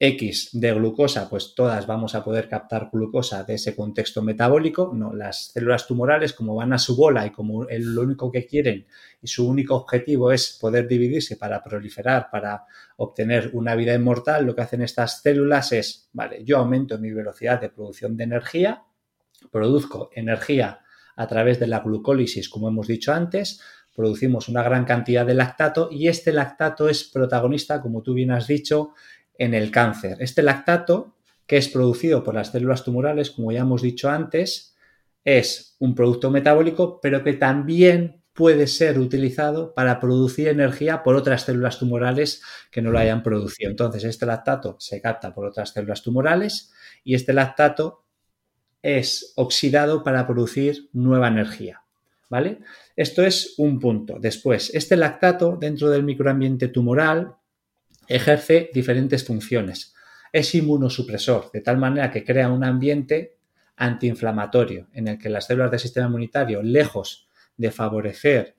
X de glucosa, pues todas vamos a poder captar glucosa de ese contexto metabólico. No, las células tumorales, como van a su bola y como lo único que quieren y su único objetivo es poder dividirse para proliferar, para obtener una vida inmortal, lo que hacen estas células es, vale, yo aumento mi velocidad de producción de energía, produzco energía a través de la glucólisis, como hemos dicho antes, producimos una gran cantidad de lactato y este lactato es protagonista, como tú bien has dicho, en el cáncer. Este lactato, que es producido por las células tumorales, como ya hemos dicho antes, es un producto metabólico, pero que también puede ser utilizado para producir energía por otras células tumorales que no lo hayan producido. Entonces, este lactato se capta por otras células tumorales y este lactato es oxidado para producir nueva energía. ¿Vale? Esto es un punto. Después, este lactato dentro del microambiente tumoral ejerce diferentes funciones. Es inmunosupresor, de tal manera que crea un ambiente antiinflamatorio en el que las células del sistema inmunitario, lejos de favorecer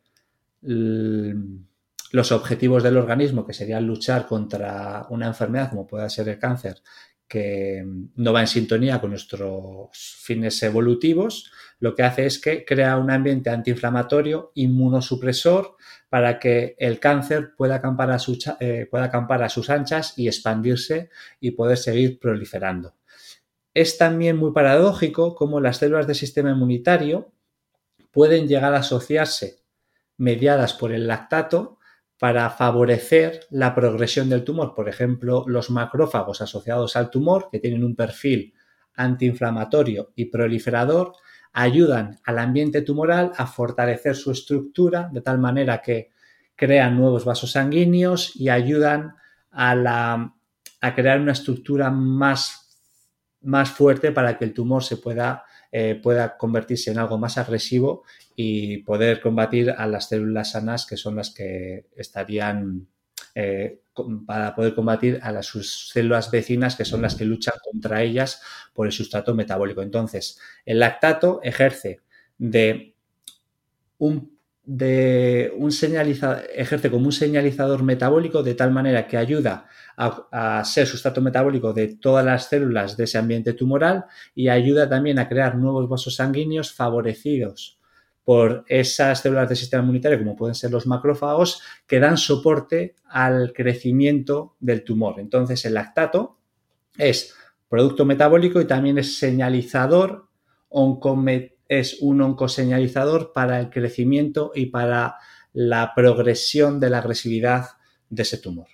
los objetivos del organismo, que serían luchar contra una enfermedad como pueda ser el cáncer, que no va en sintonía con nuestros fines evolutivos, lo que hace es que crea un ambiente antiinflamatorio, inmunosupresor, para que el cáncer pueda acampar, a eh, pueda acampar a sus anchas y expandirse y poder seguir proliferando. Es también muy paradójico cómo las células del sistema inmunitario pueden llegar a asociarse mediadas por el lactato para favorecer la progresión del tumor. Por ejemplo, los macrófagos asociados al tumor, que tienen un perfil antiinflamatorio y proliferador, ayudan al ambiente tumoral a fortalecer su estructura de tal manera que crean nuevos vasos sanguíneos y ayudan a, crear una estructura más, más, fuerte para que el tumor se pueda, eh, pueda convertirse en algo más agresivo y poder combatir a las células sanas que son las que estarían eh, para poder combatir a las sus células vecinas que son las que luchan contra ellas por el sustrato metabólico. Entonces, el lactato ejerce de un, de un señalizador, ejerce como un señalizador metabólico de tal manera que ayuda a, a, ser sustrato metabólico de todas las células de ese ambiente tumoral y ayuda también a crear nuevos vasos sanguíneos favorecidos por esas células del sistema inmunitario, como pueden ser los macrófagos, que dan soporte al crecimiento del tumor. Entonces, el lactato es producto metabólico y también es señalizador, es un oncoseñalizador para el crecimiento y para la progresión de la agresividad de ese tumor.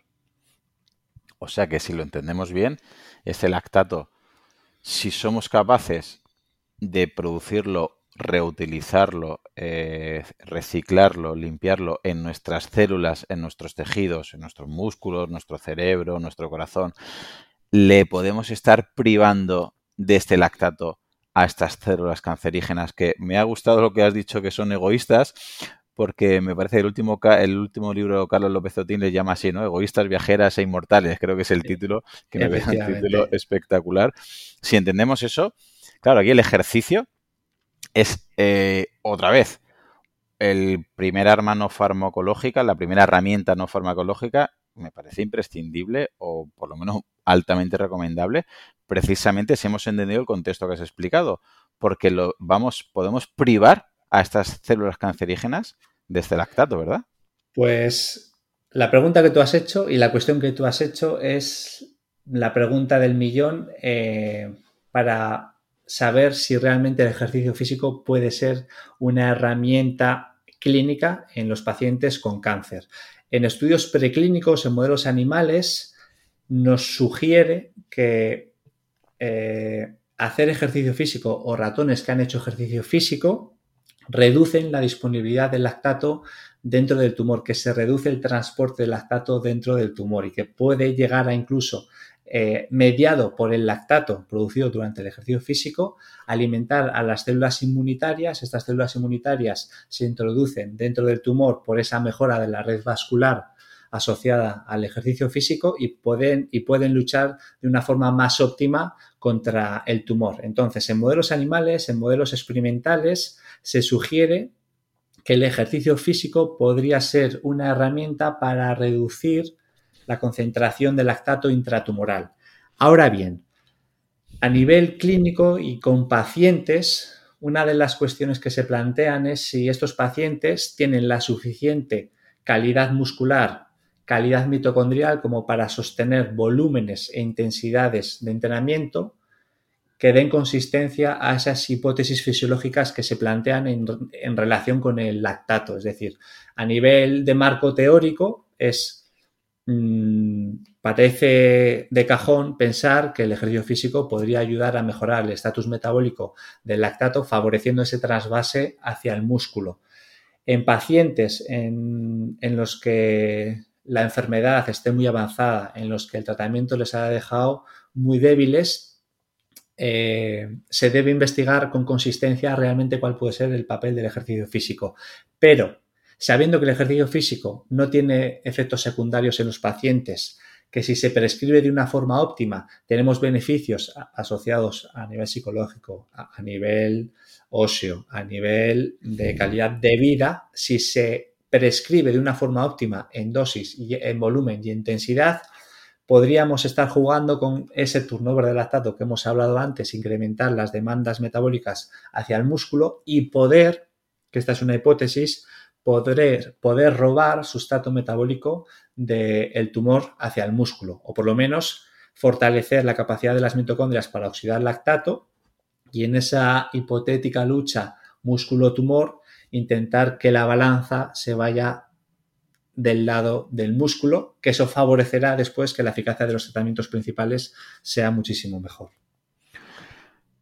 O sea que si lo entendemos bien, este lactato, si somos capaces de producirlo reutilizarlo, eh, reciclarlo, limpiarlo en nuestras células, en nuestros tejidos, en nuestros músculos, nuestro cerebro, nuestro corazón, le podemos estar privando de este lactato a estas células cancerígenas que me ha gustado lo que has dicho que son egoístas porque me parece que el último, el último libro de Carlos López Otín le llama así, ¿no? Egoístas, viajeras e inmortales, creo que es el título, que me parece un título espectacular. Si entendemos eso, claro, aquí el ejercicio es eh, otra vez el primer arma no farmacológica, la primera herramienta no farmacológica, me parece imprescindible o por lo menos altamente recomendable, precisamente si hemos entendido el contexto que has explicado, porque lo vamos, podemos privar a estas células cancerígenas de este lactato, ¿verdad? Pues la pregunta que tú has hecho y la cuestión que tú has hecho es la pregunta del millón eh, para saber si realmente el ejercicio físico puede ser una herramienta clínica en los pacientes con cáncer. En estudios preclínicos, en modelos animales, nos sugiere que eh, hacer ejercicio físico o ratones que han hecho ejercicio físico reducen la disponibilidad del lactato dentro del tumor, que se reduce el transporte del lactato dentro del tumor y que puede llegar a incluso eh, mediado por el lactato producido durante el ejercicio físico, alimentar a las células inmunitarias. Estas células inmunitarias se introducen dentro del tumor por esa mejora de la red vascular asociada al ejercicio físico y pueden, y pueden luchar de una forma más óptima contra el tumor. Entonces, en modelos animales, en modelos experimentales, se sugiere que el ejercicio físico podría ser una herramienta para reducir la concentración de lactato intratumoral. Ahora bien, a nivel clínico y con pacientes, una de las cuestiones que se plantean es si estos pacientes tienen la suficiente calidad muscular, calidad mitocondrial como para sostener volúmenes e intensidades de entrenamiento que den consistencia a esas hipótesis fisiológicas que se plantean en, relación con el lactato. Es decir, a nivel de marco teórico es mm, parece de cajón pensar que el ejercicio físico podría ayudar a mejorar el estatus metabólico del lactato, favoreciendo ese trasvase hacia el músculo. En pacientes en los que la enfermedad esté muy avanzada, en los que el tratamiento les ha dejado muy débiles, eh, se debe investigar con consistencia realmente cuál puede ser el papel del ejercicio físico. Pero sabiendo que el ejercicio físico no tiene efectos secundarios en los pacientes, que si se prescribe de una forma óptima tenemos beneficios asociados a nivel psicológico, a nivel óseo, a nivel de calidad de vida, si se prescribe de una forma óptima en dosis, y en volumen y intensidad, podríamos estar jugando con ese turnover de lactato que hemos hablado antes, incrementar las demandas metabólicas hacia el músculo y poder, que esta es una hipótesis, poder, poder robar sustrato metabólico del tumor hacia el músculo, o por lo menos fortalecer la capacidad de las mitocondrias para oxidar lactato y en esa hipotética lucha músculo-tumor intentar que la balanza se vaya del lado del músculo, que eso favorecerá después que la eficacia de los tratamientos principales sea muchísimo mejor.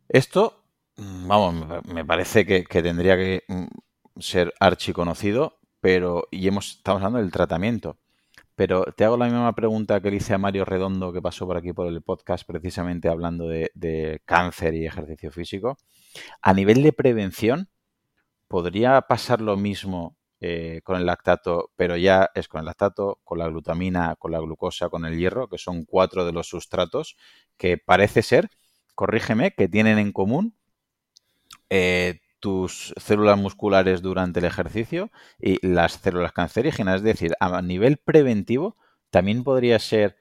Esto, mm, vamos, me parece que, tendría que mm, ser archiconocido, pero, y hemos, estamos hablando del tratamiento. Pero te hago la misma pregunta que le hice a Mario Redondo, que pasó por aquí por el podcast, precisamente hablando de, de cáncer y ejercicio físico. A nivel de prevención, ¿podría pasar lo mismo eh, con el lactato, pero ya es con el lactato, con la glutamina, con la glucosa, con el hierro, que son cuatro de los sustratos que parece ser, corrígeme, que tienen en común eh, tus células musculares durante el ejercicio y las células cancerígenas. Es decir, a nivel preventivo, también podría ser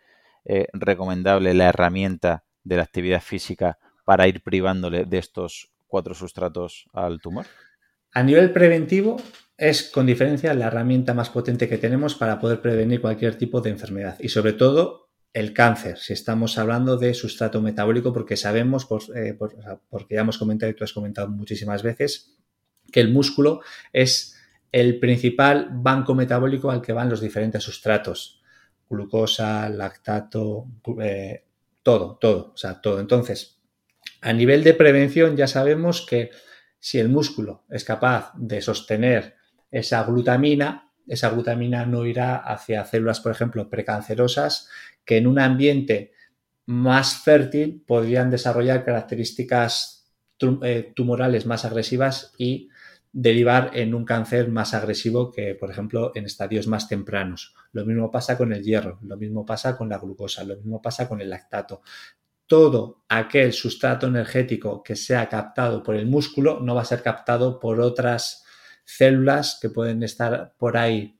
eh, recomendable la herramienta de la actividad física para ir privándole de estos cuatro sustratos al tumor. A nivel preventivo, es con diferencia la herramienta más potente que tenemos para poder prevenir cualquier tipo de enfermedad y sobre todo el cáncer, si estamos hablando de sustrato metabólico, porque sabemos, eh, porque ya hemos comentado y tú has comentado muchísimas veces, que el músculo es el principal banco metabólico al que van los diferentes sustratos, glucosa, lactato, eh, todo, todo, o sea, todo. Entonces, a nivel de prevención ya sabemos que si el músculo es capaz de sostener esa glutamina, esa glutamina no irá hacia células, por ejemplo, precancerosas, que en un ambiente más fértil podrían desarrollar características eh, tumorales más agresivas y derivar en un cáncer más agresivo que, por ejemplo, en estadios más tempranos. Lo mismo pasa con el hierro, lo mismo pasa con la glucosa, lo mismo pasa con el lactato. Todo aquel sustrato energético que sea captado por el músculo no va a ser captado por otras células que pueden estar por ahí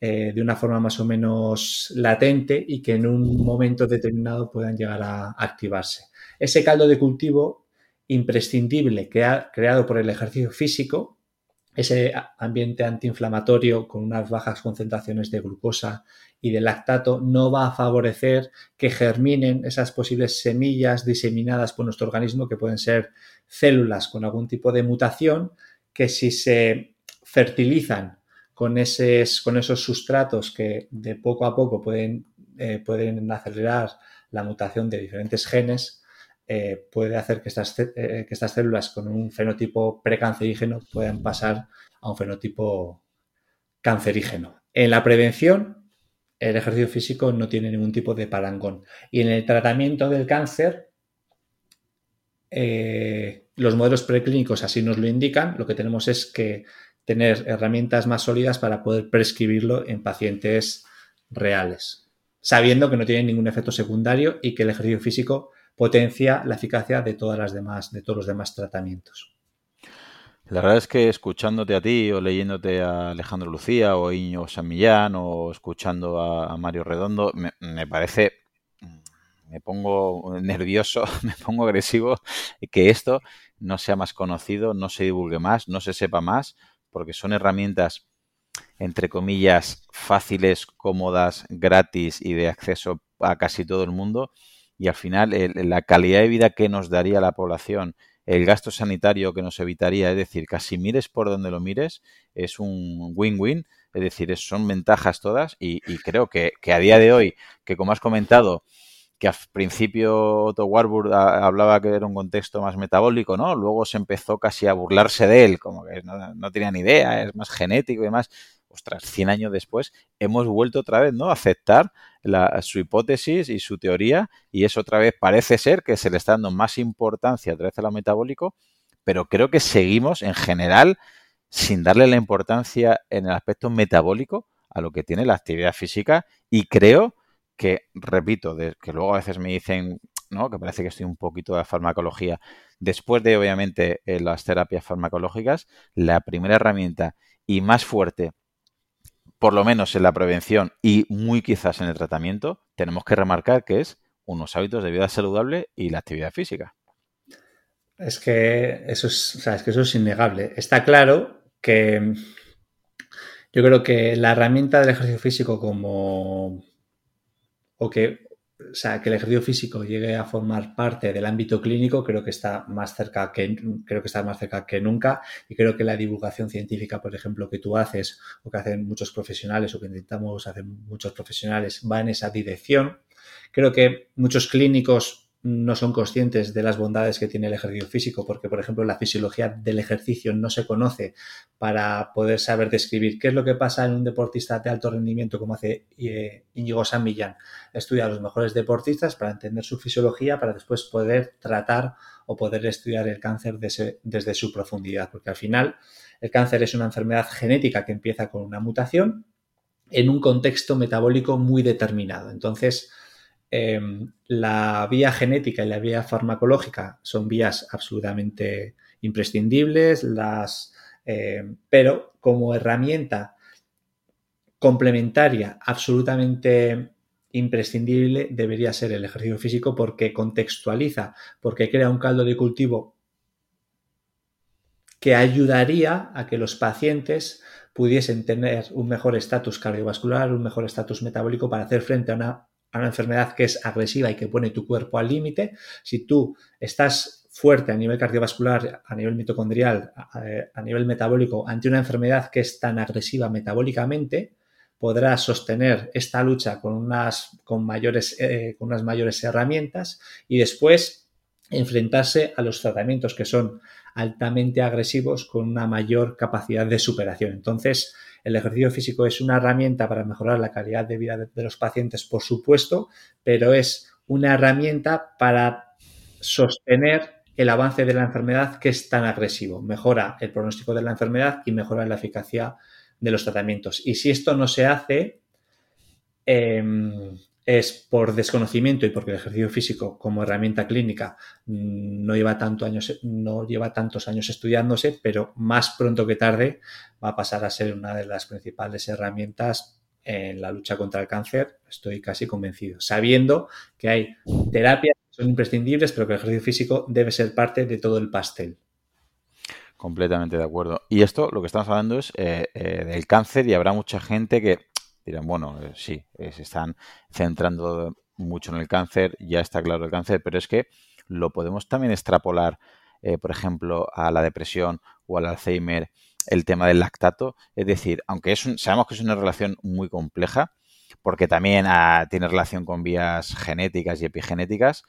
eh, de una forma más o menos latente y que en un momento determinado puedan llegar a activarse. Ese caldo de cultivo imprescindible ha creado por el ejercicio físico, ese ambiente antiinflamatorio con unas bajas concentraciones de glucosa y de lactato, no va a favorecer que germinen esas posibles semillas diseminadas por nuestro organismo que pueden ser células con algún tipo de mutación que si se fertilizan con, con esos sustratos que de poco a poco pueden, eh, pueden acelerar la mutación de diferentes genes, eh, puede hacer que estas, eh, que estas células con un fenotipo precancerígeno puedan pasar a un fenotipo cancerígeno. En la prevención, el ejercicio físico no tiene ningún tipo de parangón. Y en el tratamiento del cáncer, eh, los modelos preclínicos así nos lo indican. Lo que tenemos es que tener herramientas más sólidas para poder prescribirlo en pacientes reales, sabiendo que no tiene ningún efecto secundario y que el ejercicio físico potencia la eficacia de todas las demás, de todos los demás tratamientos. La verdad es que escuchándote a ti o leyéndote a Alejandro Lucía o Iño San Millán o escuchando a, Mario Redondo, me, parece, me pongo nervioso, *laughs* me pongo agresivo que esto no sea más conocido, no se divulgue más, no se sepa más, porque son herramientas, entre comillas, fáciles, cómodas, gratis y de acceso a casi todo el mundo. Y al final, la calidad de vida que nos daría la población el gasto sanitario que nos evitaría, es decir, casi mires por donde lo mires, es un win-win, es decir, son ventajas todas y, creo que, a día de hoy, que como has comentado, que al principio Otto Warburg hablaba que era un contexto más metabólico, ¿no? Luego se empezó casi a burlarse de él, como que no, no tenía ni idea, es más genético y demás ostras, 100 años después, hemos vuelto otra vez ¿no? a aceptar su hipótesis y su teoría y eso otra vez parece ser que se le está dando más importancia a través de lo metabólico, pero creo que seguimos en general sin darle la importancia en el aspecto metabólico a lo que tiene la actividad física y creo que, repito, que luego a veces me dicen ¿no? que parece que estoy un poquito de la farmacología. Después de, obviamente, eh, las terapias farmacológicas, la primera herramienta y más fuerte por lo menos en la prevención y muy quizás en el tratamiento, tenemos que remarcar que es unos hábitos de vida saludable y la actividad física. Es que eso es, que eso es innegable. Está claro que yo creo que la herramienta del ejercicio físico como o que o sea, que el ejercicio físico llegue a formar parte del ámbito clínico, creo que está más cerca que creo que está más cerca que nunca y creo que la divulgación científica, por ejemplo, que tú haces o que hacen muchos profesionales o que intentamos hacer muchos profesionales va en esa dirección. Creo que muchos clínicos no son conscientes de las bondades que tiene el ejercicio físico, porque, por ejemplo, la fisiología del ejercicio no se conoce para poder saber describir qué es lo que pasa en un deportista de alto rendimiento, como hace eh, Íñigo San Millán. Estudia a los mejores deportistas para entender su fisiología, para después poder tratar o poder estudiar el cáncer desde su profundidad, porque al final el cáncer es una enfermedad genética que empieza con una mutación en un contexto metabólico muy determinado. Entonces, Em, la vía genética y la vía farmacológica son vías absolutamente imprescindibles, las, em, pero como herramienta complementaria absolutamente imprescindible debería ser el ejercicio físico porque contextualiza, porque crea un caldo de cultivo que ayudaría a que los pacientes pudiesen tener un mejor estatus cardiovascular, un mejor estatus metabólico para hacer frente a una a una enfermedad que es agresiva y que pone tu cuerpo al límite, si tú estás fuerte a nivel cardiovascular, a nivel mitocondrial, a, nivel metabólico, ante una enfermedad que es tan agresiva metabólicamente, podrás sostener esta lucha con unas, con mayores, eh, con unas mayores herramientas y después enfrentarse a los tratamientos que son altamente agresivos con una mayor capacidad de superación. Entonces, el ejercicio físico es una herramienta para mejorar la calidad de vida de, los pacientes, por supuesto, pero es una herramienta para sostener el avance de la enfermedad que es tan agresivo. Mejora el pronóstico de la enfermedad y mejora la eficacia de los tratamientos. Y si esto no se hace, em, es por desconocimiento y porque el ejercicio físico como herramienta clínica no lleva, tanto años, no lleva tantos años estudiándose, pero más pronto que tarde va a pasar a ser una de las principales herramientas en la lucha contra el cáncer, estoy casi convencido, sabiendo que hay terapias que son imprescindibles, pero que el ejercicio físico debe ser parte de todo el pastel. Completamente de acuerdo. Y esto, lo que estamos hablando es eh, eh, del cáncer y habrá mucha gente que dirán, bueno, eh, sí, eh, se están centrando mucho en el cáncer, ya está claro el cáncer, pero es que lo podemos también extrapolar, eh, por ejemplo, a la depresión o al Alzheimer, el tema del lactato. Es decir, aunque es sabemos que es una relación muy compleja, porque también ah, tiene relación con vías genéticas y epigenéticas,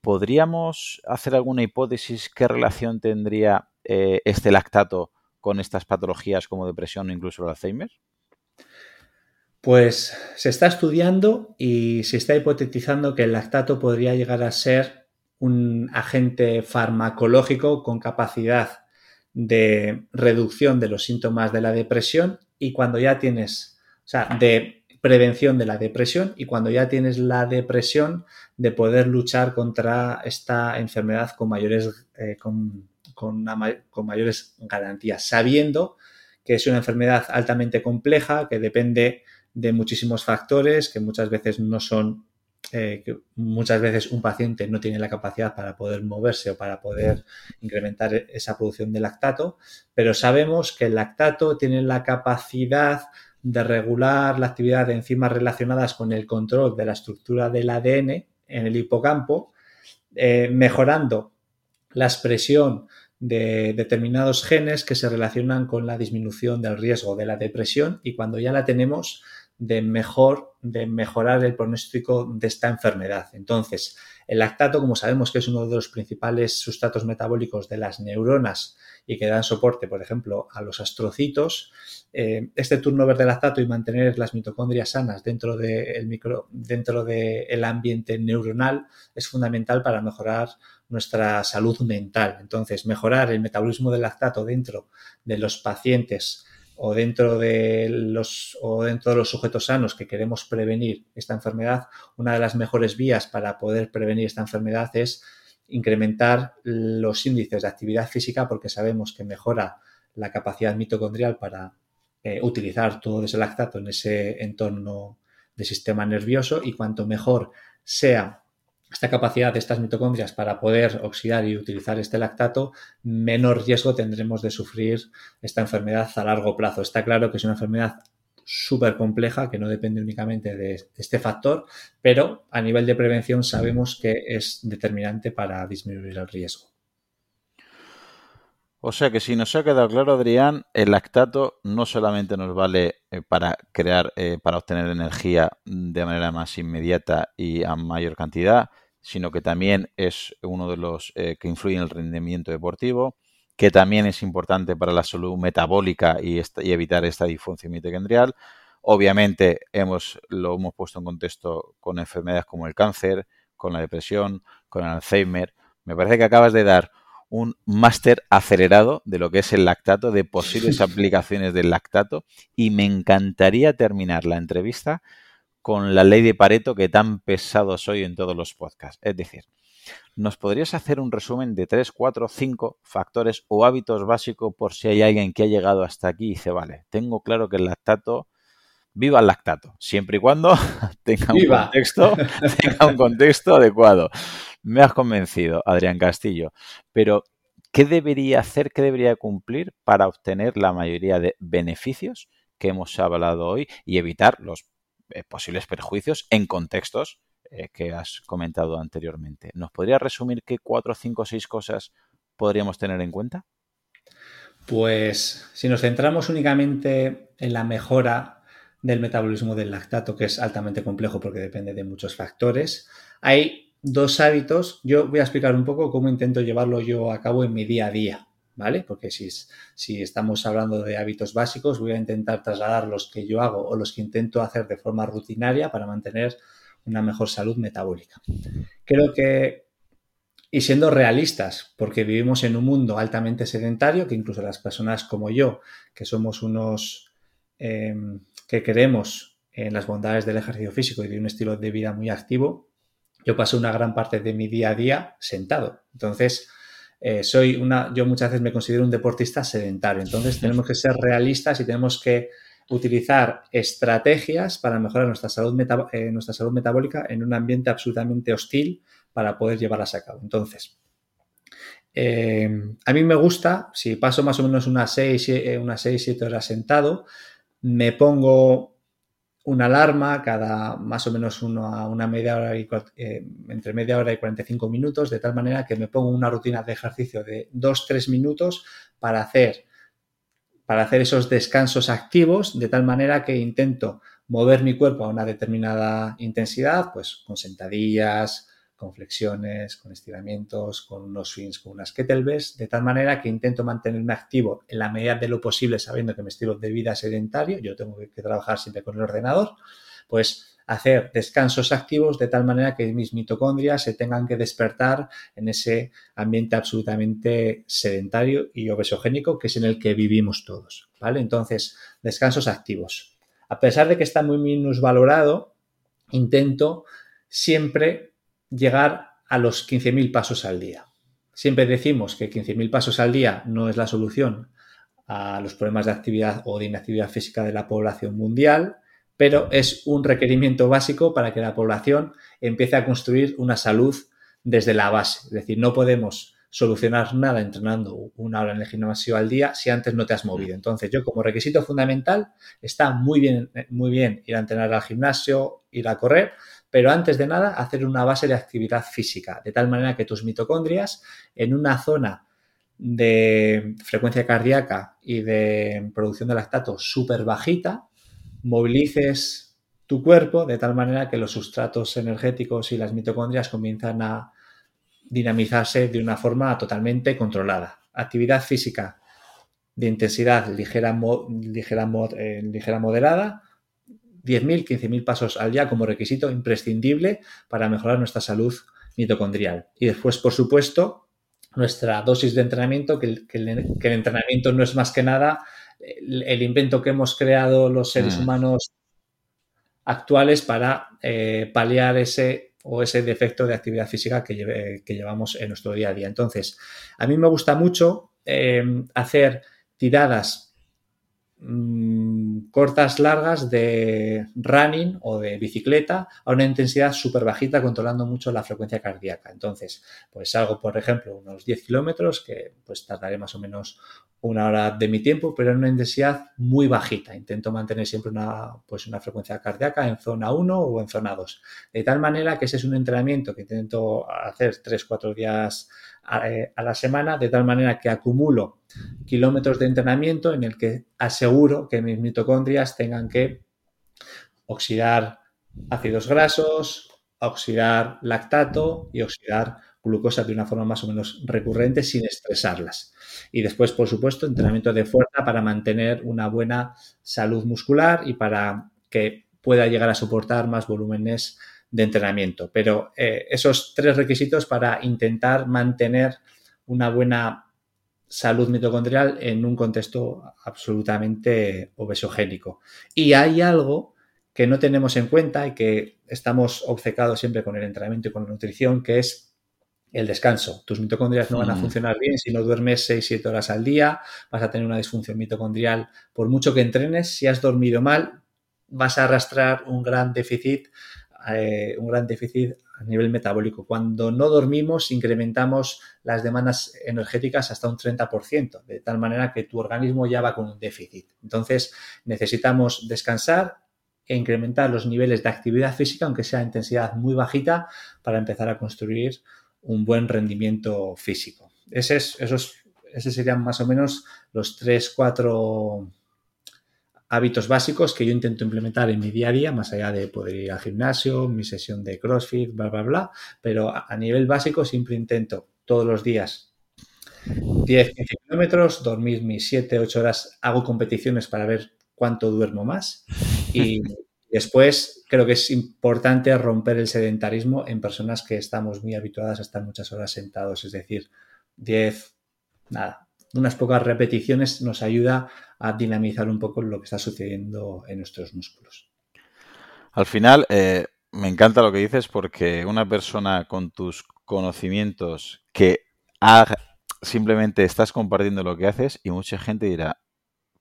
¿podríamos hacer alguna hipótesis qué relación tendría este lactato con estas patologías como depresión o incluso el Alzheimer? Pues se está estudiando y se está hipotetizando que el lactato podría llegar a ser un agente farmacológico con capacidad de reducción de los síntomas de la depresión y cuando ya tienes, o sea, de prevención de la depresión y cuando ya tienes la depresión de poder luchar contra esta enfermedad con mayores, eh, con, con, con mayores garantías, sabiendo que es una enfermedad altamente compleja, que depende de muchísimos factores, que muchas veces no son eh, muchas veces un paciente no tiene la capacidad para poder moverse o para poder incrementar esa producción de lactato, pero sabemos que el lactato tiene la capacidad de regular la actividad de enzimas relacionadas con el control de la estructura del ADN en el hipocampo, eh, mejorando la expresión de determinados genes que se relacionan con la disminución del riesgo de la depresión y cuando ya la tenemos, de, mejor, de mejorar el pronóstico de esta enfermedad. Entonces, el lactato, como sabemos que es uno de los principales sustratos metabólicos de las neuronas y que dan soporte, por ejemplo, a los astrocitos, eh, este turnover de lactato y mantener las mitocondrias sanas dentro del micro, dentro del ambiente neuronal es fundamental para mejorar nuestra salud mental. Entonces, mejorar el metabolismo del lactato dentro de los pacientes o dentro de los o dentro de los sujetos sanos que queremos prevenir esta enfermedad, una de las mejores vías para poder prevenir esta enfermedad es incrementar los índices de actividad física porque sabemos que mejora la capacidad mitocondrial para eh, utilizar todo ese lactato en ese entorno de sistema nervioso y cuanto mejor sea esta capacidad de estas mitocondrias para poder oxidar y utilizar este lactato, menor riesgo tendremos de sufrir esta enfermedad a largo plazo. Está claro que es una enfermedad súper compleja que no depende únicamente de este factor, pero a nivel de prevención sabemos que es determinante para disminuir el riesgo. O sea que si nos ha quedado claro, Adrián, el lactato no solamente nos vale eh, para crear, eh, para obtener energía de manera más inmediata y a mayor cantidad, sino que también es uno de los eh, que influye en el rendimiento deportivo, que también es importante para la salud metabólica y, evitar esta disfunción mitocondrial. Obviamente hemos, lo hemos puesto en contexto con enfermedades como el cáncer, con la depresión, con el Alzheimer. Me parece que acabas de dar un máster acelerado de lo que es el lactato, de posibles aplicaciones del lactato y me encantaría terminar la entrevista con la ley de Pareto que tan pesado soy en todos los podcasts. Es decir, ¿nos podrías hacer un resumen de tres, cuatro, cinco factores o hábitos básicos por si hay alguien que ha llegado hasta aquí y dice, vale, tengo claro que el lactato, viva el lactato, siempre y cuando *laughs* tenga un, contexto, *laughs* tenga un contexto adecuado. Me has convencido, Adrián Castillo. Pero, ¿qué debería hacer, qué debería cumplir para obtener la mayoría de beneficios que hemos hablado hoy y evitar los eh, posibles perjuicios en contextos eh, que has comentado anteriormente? ¿Nos podría resumir qué cuatro, cinco o seis cosas podríamos tener en cuenta? Pues si nos centramos únicamente en la mejora del metabolismo del lactato, que es altamente complejo porque depende de muchos factores, hay dos hábitos. Yo voy a explicar un poco cómo intento llevarlo yo a cabo en mi día a día, ¿vale? Porque si, si estamos hablando de hábitos básicos, voy a intentar trasladar los que yo hago o los que intento hacer de forma rutinaria para mantener una mejor salud metabólica. Creo que, y siendo realistas, porque vivimos en un mundo altamente sedentario, que incluso las personas como yo, que somos unos em, que creemos en las bondades del ejercicio físico y de un estilo de vida muy activo, yo paso una gran parte de mi día a día sentado. Entonces, eh, soy una, yo muchas veces me considero un deportista sedentario. Entonces, *laughs* tenemos que ser realistas y tenemos que utilizar estrategias para mejorar nuestra salud, eh, nuestra salud metabólica en un ambiente absolutamente hostil para poder llevarlas a cabo. Entonces, eh, a mí me gusta, si paso más o menos unas 6, unas 6, 7 horas sentado, me pongo una alarma cada más o menos uno una media hora y, eh, entre media hora y 45 minutos, de tal manera que me pongo una rutina de ejercicio de 2-3 minutos para hacer, para hacer esos descansos activos, de tal manera que intento mover mi cuerpo a una determinada intensidad, pues con sentadillas, con flexiones, con estiramientos, con unos swings, con unas kettlebells, de tal manera que intento mantenerme activo en la medida de lo posible, sabiendo que mi estilo de vida es sedentario, yo tengo que, trabajar siempre con el ordenador, pues hacer descansos activos de tal manera que mis mitocondrias se tengan que despertar en ese ambiente absolutamente sedentario y obesogénico que es en el que vivimos todos, ¿vale? Entonces, descansos activos. A pesar de que está muy minusvalorado, intento siempre llegar a los 15.000 pasos al día. Siempre decimos que 15.000 pasos al día no es la solución a los problemas de actividad o de inactividad física de la población mundial, pero es un requerimiento básico para que la población empiece a construir una salud desde la base. Es decir, no podemos solucionar nada entrenando una hora en el gimnasio al día si antes no te has movido. Entonces, yo como requisito fundamental está muy bien, muy bien ir a entrenar al gimnasio, ir a correr, pero antes de nada hacer una base de actividad física, de tal manera que tus mitocondrias en una zona de frecuencia cardíaca y de producción de lactato súper bajita, movilices tu cuerpo de tal manera que los sustratos energéticos y las mitocondrias comienzan a dinamizarse de una forma totalmente controlada. Actividad física de intensidad ligera, ligera, eh, ligera moderada, 10.000, 15.000 pasos al día como requisito imprescindible para mejorar nuestra salud mitocondrial. Y después, por supuesto, nuestra dosis de entrenamiento, que el entrenamiento no es más que nada el, invento que hemos creado los seres mm. humanos actuales para eh, paliar ese o ese defecto de actividad física que, llevamos en nuestro día a día. Entonces, a mí me gusta mucho eh, hacer tiradas mm, cortas, largas de running o de bicicleta a una intensidad súper bajita, controlando mucho la frecuencia cardíaca. Entonces, pues salgo, por ejemplo, unos 10 kilómetros, que pues tardaré más o menos una hora de mi tiempo, pero en una intensidad muy bajita. Intento mantener siempre una, pues una frecuencia cardíaca en zona 1 o en zona 2. De tal manera que ese es un entrenamiento que intento hacer 3-4 días eh, a, la semana, de tal manera que acumulo kilómetros de entrenamiento en el que aseguro que mis mitocondrias tengan que oxidar ácidos grasos, oxidar lactato y oxidar glucosa de una forma más o menos recurrente sin estresarlas. Y después, por supuesto, entrenamiento de fuerza para mantener una buena salud muscular y para que pueda llegar a soportar más volúmenes de entrenamiento. Pero eh, esos tres requisitos para intentar mantener una buena salud mitocondrial en un contexto absolutamente obesogénico. Y hay algo que no tenemos en cuenta y que estamos obcecados siempre con el entrenamiento y con la nutrición, que es el descanso. Tus mitocondrias no van a mm. funcionar bien si no duermes 6-7 horas al día, vas a tener una disfunción mitocondrial. Por mucho que entrenes, si has dormido mal, vas a arrastrar un gran déficit, eh, un gran déficit a nivel metabólico. Cuando no dormimos, incrementamos las demandas energéticas hasta un 30%, de tal manera que tu organismo ya va con un déficit. Entonces, necesitamos descansar e incrementar los niveles de actividad física, aunque sea intensidad muy bajita, para empezar a construir un buen rendimiento físico. Ese es, esos, serían más o menos los tres, cuatro hábitos básicos que yo intento implementar en mi día a día, más allá de poder ir al gimnasio, mi sesión de CrossFit, bla, bla, bla, pero a, nivel básico siempre intento todos los días 10, 15 kilómetros, dormir mis 7, 8 horas, hago competiciones para ver cuánto duermo más. Y, *laughs* Después, creo que es importante romper el sedentarismo en personas que estamos muy habituadas a estar muchas horas sentados, es decir, 10, nada, unas pocas repeticiones nos ayuda a dinamizar un poco lo que está sucediendo en nuestros músculos. Al final, eh, me encanta lo que dices porque una persona con tus conocimientos que simplemente estás compartiendo lo que haces y mucha gente dirá,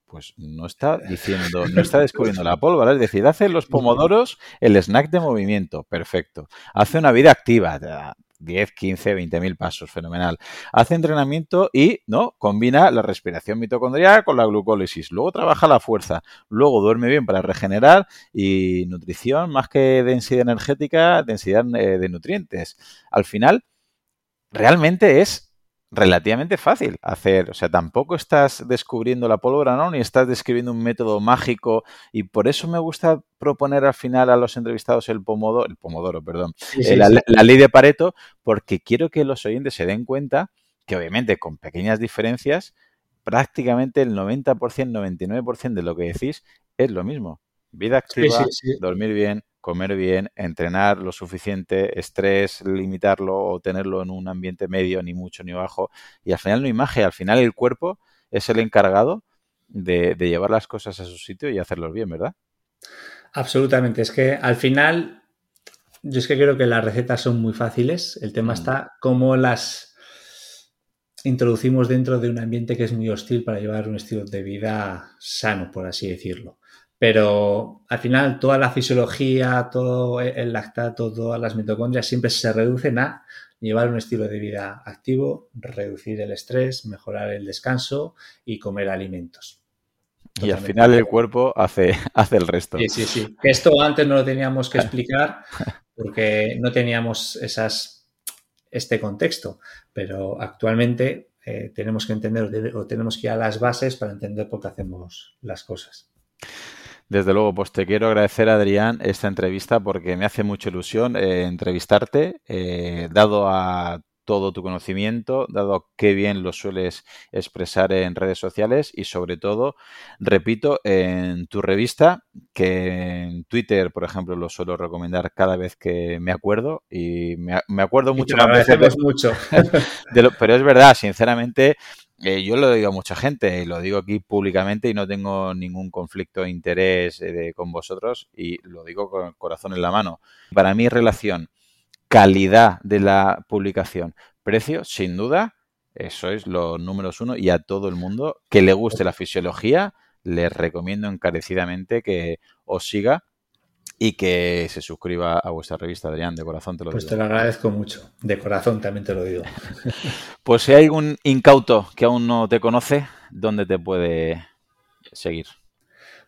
pues no está diciendo, no está descubriendo la pólvora. Es decir, hace los *laughs* pomodoros el snack de movimiento, perfecto. Hace una vida activa, 10, 15, 20 mil pasos, fenomenal. Hace entrenamiento y no combina la respiración mitocondrial con la glucólisis. Luego trabaja la fuerza. Luego duerme bien para regenerar y nutrición, más que densidad energética, densidad eh, de nutrientes. Al final, realmente es relativamente fácil hacer. O sea, tampoco estás descubriendo la pólvora, ¿no? Ni estás describiendo un método mágico. Y por eso me gusta proponer al final a los entrevistados el pomodoro, el pomodoro, perdón, eh, la, la, ley de Pareto, porque quiero que los oyentes se den cuenta que obviamente con pequeñas diferencias, prácticamente el 90%, 99% de lo que decís es lo mismo. Vida activa, dormir bien, comer bien, entrenar lo suficiente, estrés, limitarlo o tenerlo en un ambiente medio, ni mucho ni bajo. Y al final no hay magia, al final el cuerpo es el encargado de, llevar las cosas a su sitio y hacerlos bien, ¿verdad? Absolutamente, es que al final yo es que creo que las recetas son muy fáciles, el tema mm. está cómo las introducimos dentro de un ambiente que es muy hostil para llevar un estilo de vida sano, por así decirlo. Pero al final toda la fisiología, todo el lactato, todas las mitocondrias siempre se reducen a llevar un estilo de vida activo, reducir el estrés, mejorar el descanso y comer alimentos. Y al final el cuerpo hace, *laughs* hace el resto. Sí, sí, sí. Esto antes no lo teníamos que explicar porque no teníamos esas, este contexto, pero actualmente eh, tenemos que entender o tenemos que ir a las bases para entender por qué hacemos las cosas. Desde luego, pues te quiero agradecer, Adrián, esta entrevista porque me hace mucha ilusión eh, entrevistarte, eh, dado a todo tu conocimiento, dado qué bien lo sueles expresar en redes sociales y sobre todo, repito, en tu revista, que en Twitter, por ejemplo, lo suelo recomendar cada vez que me acuerdo y me, acuerdo mucho. mucho. pero es verdad, sinceramente, eh, yo lo digo a mucha gente, y lo digo aquí públicamente y no tengo ningún conflicto de interés eh, con vosotros y lo digo con el corazón en la mano. Para mí, relación calidad de la publicación, precio, sin duda, eso es los números uno y a todo el mundo que le guste la fisiología, les recomiendo encarecidamente que os siga y que se suscriba a vuestra revista, Adrián, de corazón te lo pues digo. Pues te lo agradezco mucho, de corazón también te lo digo. *laughs* pues si hay un incauto que aún no te conoce, ¿dónde te puede seguir?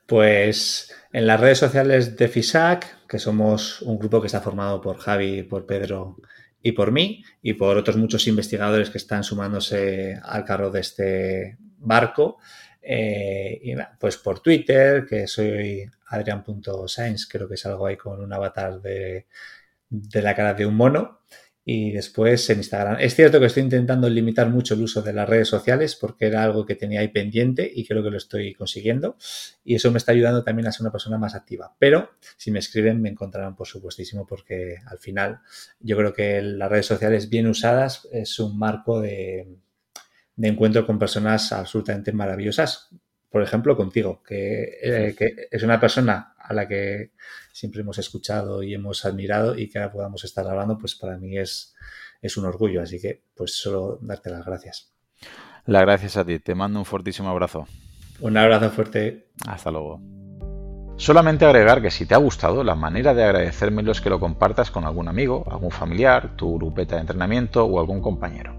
Pues en las redes sociales de FISAC, que somos un grupo que está formado por Javi, por Pedro y por mí, y por otros muchos investigadores que están sumándose al carro de este barco. Eh, y pues por Twitter, que soy adrian.science, creo que salgo ahí con un avatar de, de la cara de un mono. Y después en Instagram. Es cierto que estoy intentando limitar mucho el uso de las redes sociales porque era algo que tenía ahí pendiente y creo que lo estoy consiguiendo. Y eso me está ayudando también a ser una persona más activa. Pero si me escriben me encontrarán por supuestísimo porque al final yo creo que las redes sociales bien usadas es un marco de, de encuentro con personas absolutamente maravillosas por ejemplo, contigo, eh, que, es una persona a la que siempre hemos escuchado y hemos admirado y que ahora podamos estar hablando, pues para mí es, es un orgullo. Así que, pues solo darte las gracias. Las gracias a ti. Te mando un fortísimo abrazo. Un abrazo fuerte. Hasta luego. Solamente agregar que si te ha gustado, la manera de agradecérmelo es que lo compartas con algún amigo, algún familiar, tu grupeta de entrenamiento o algún compañero.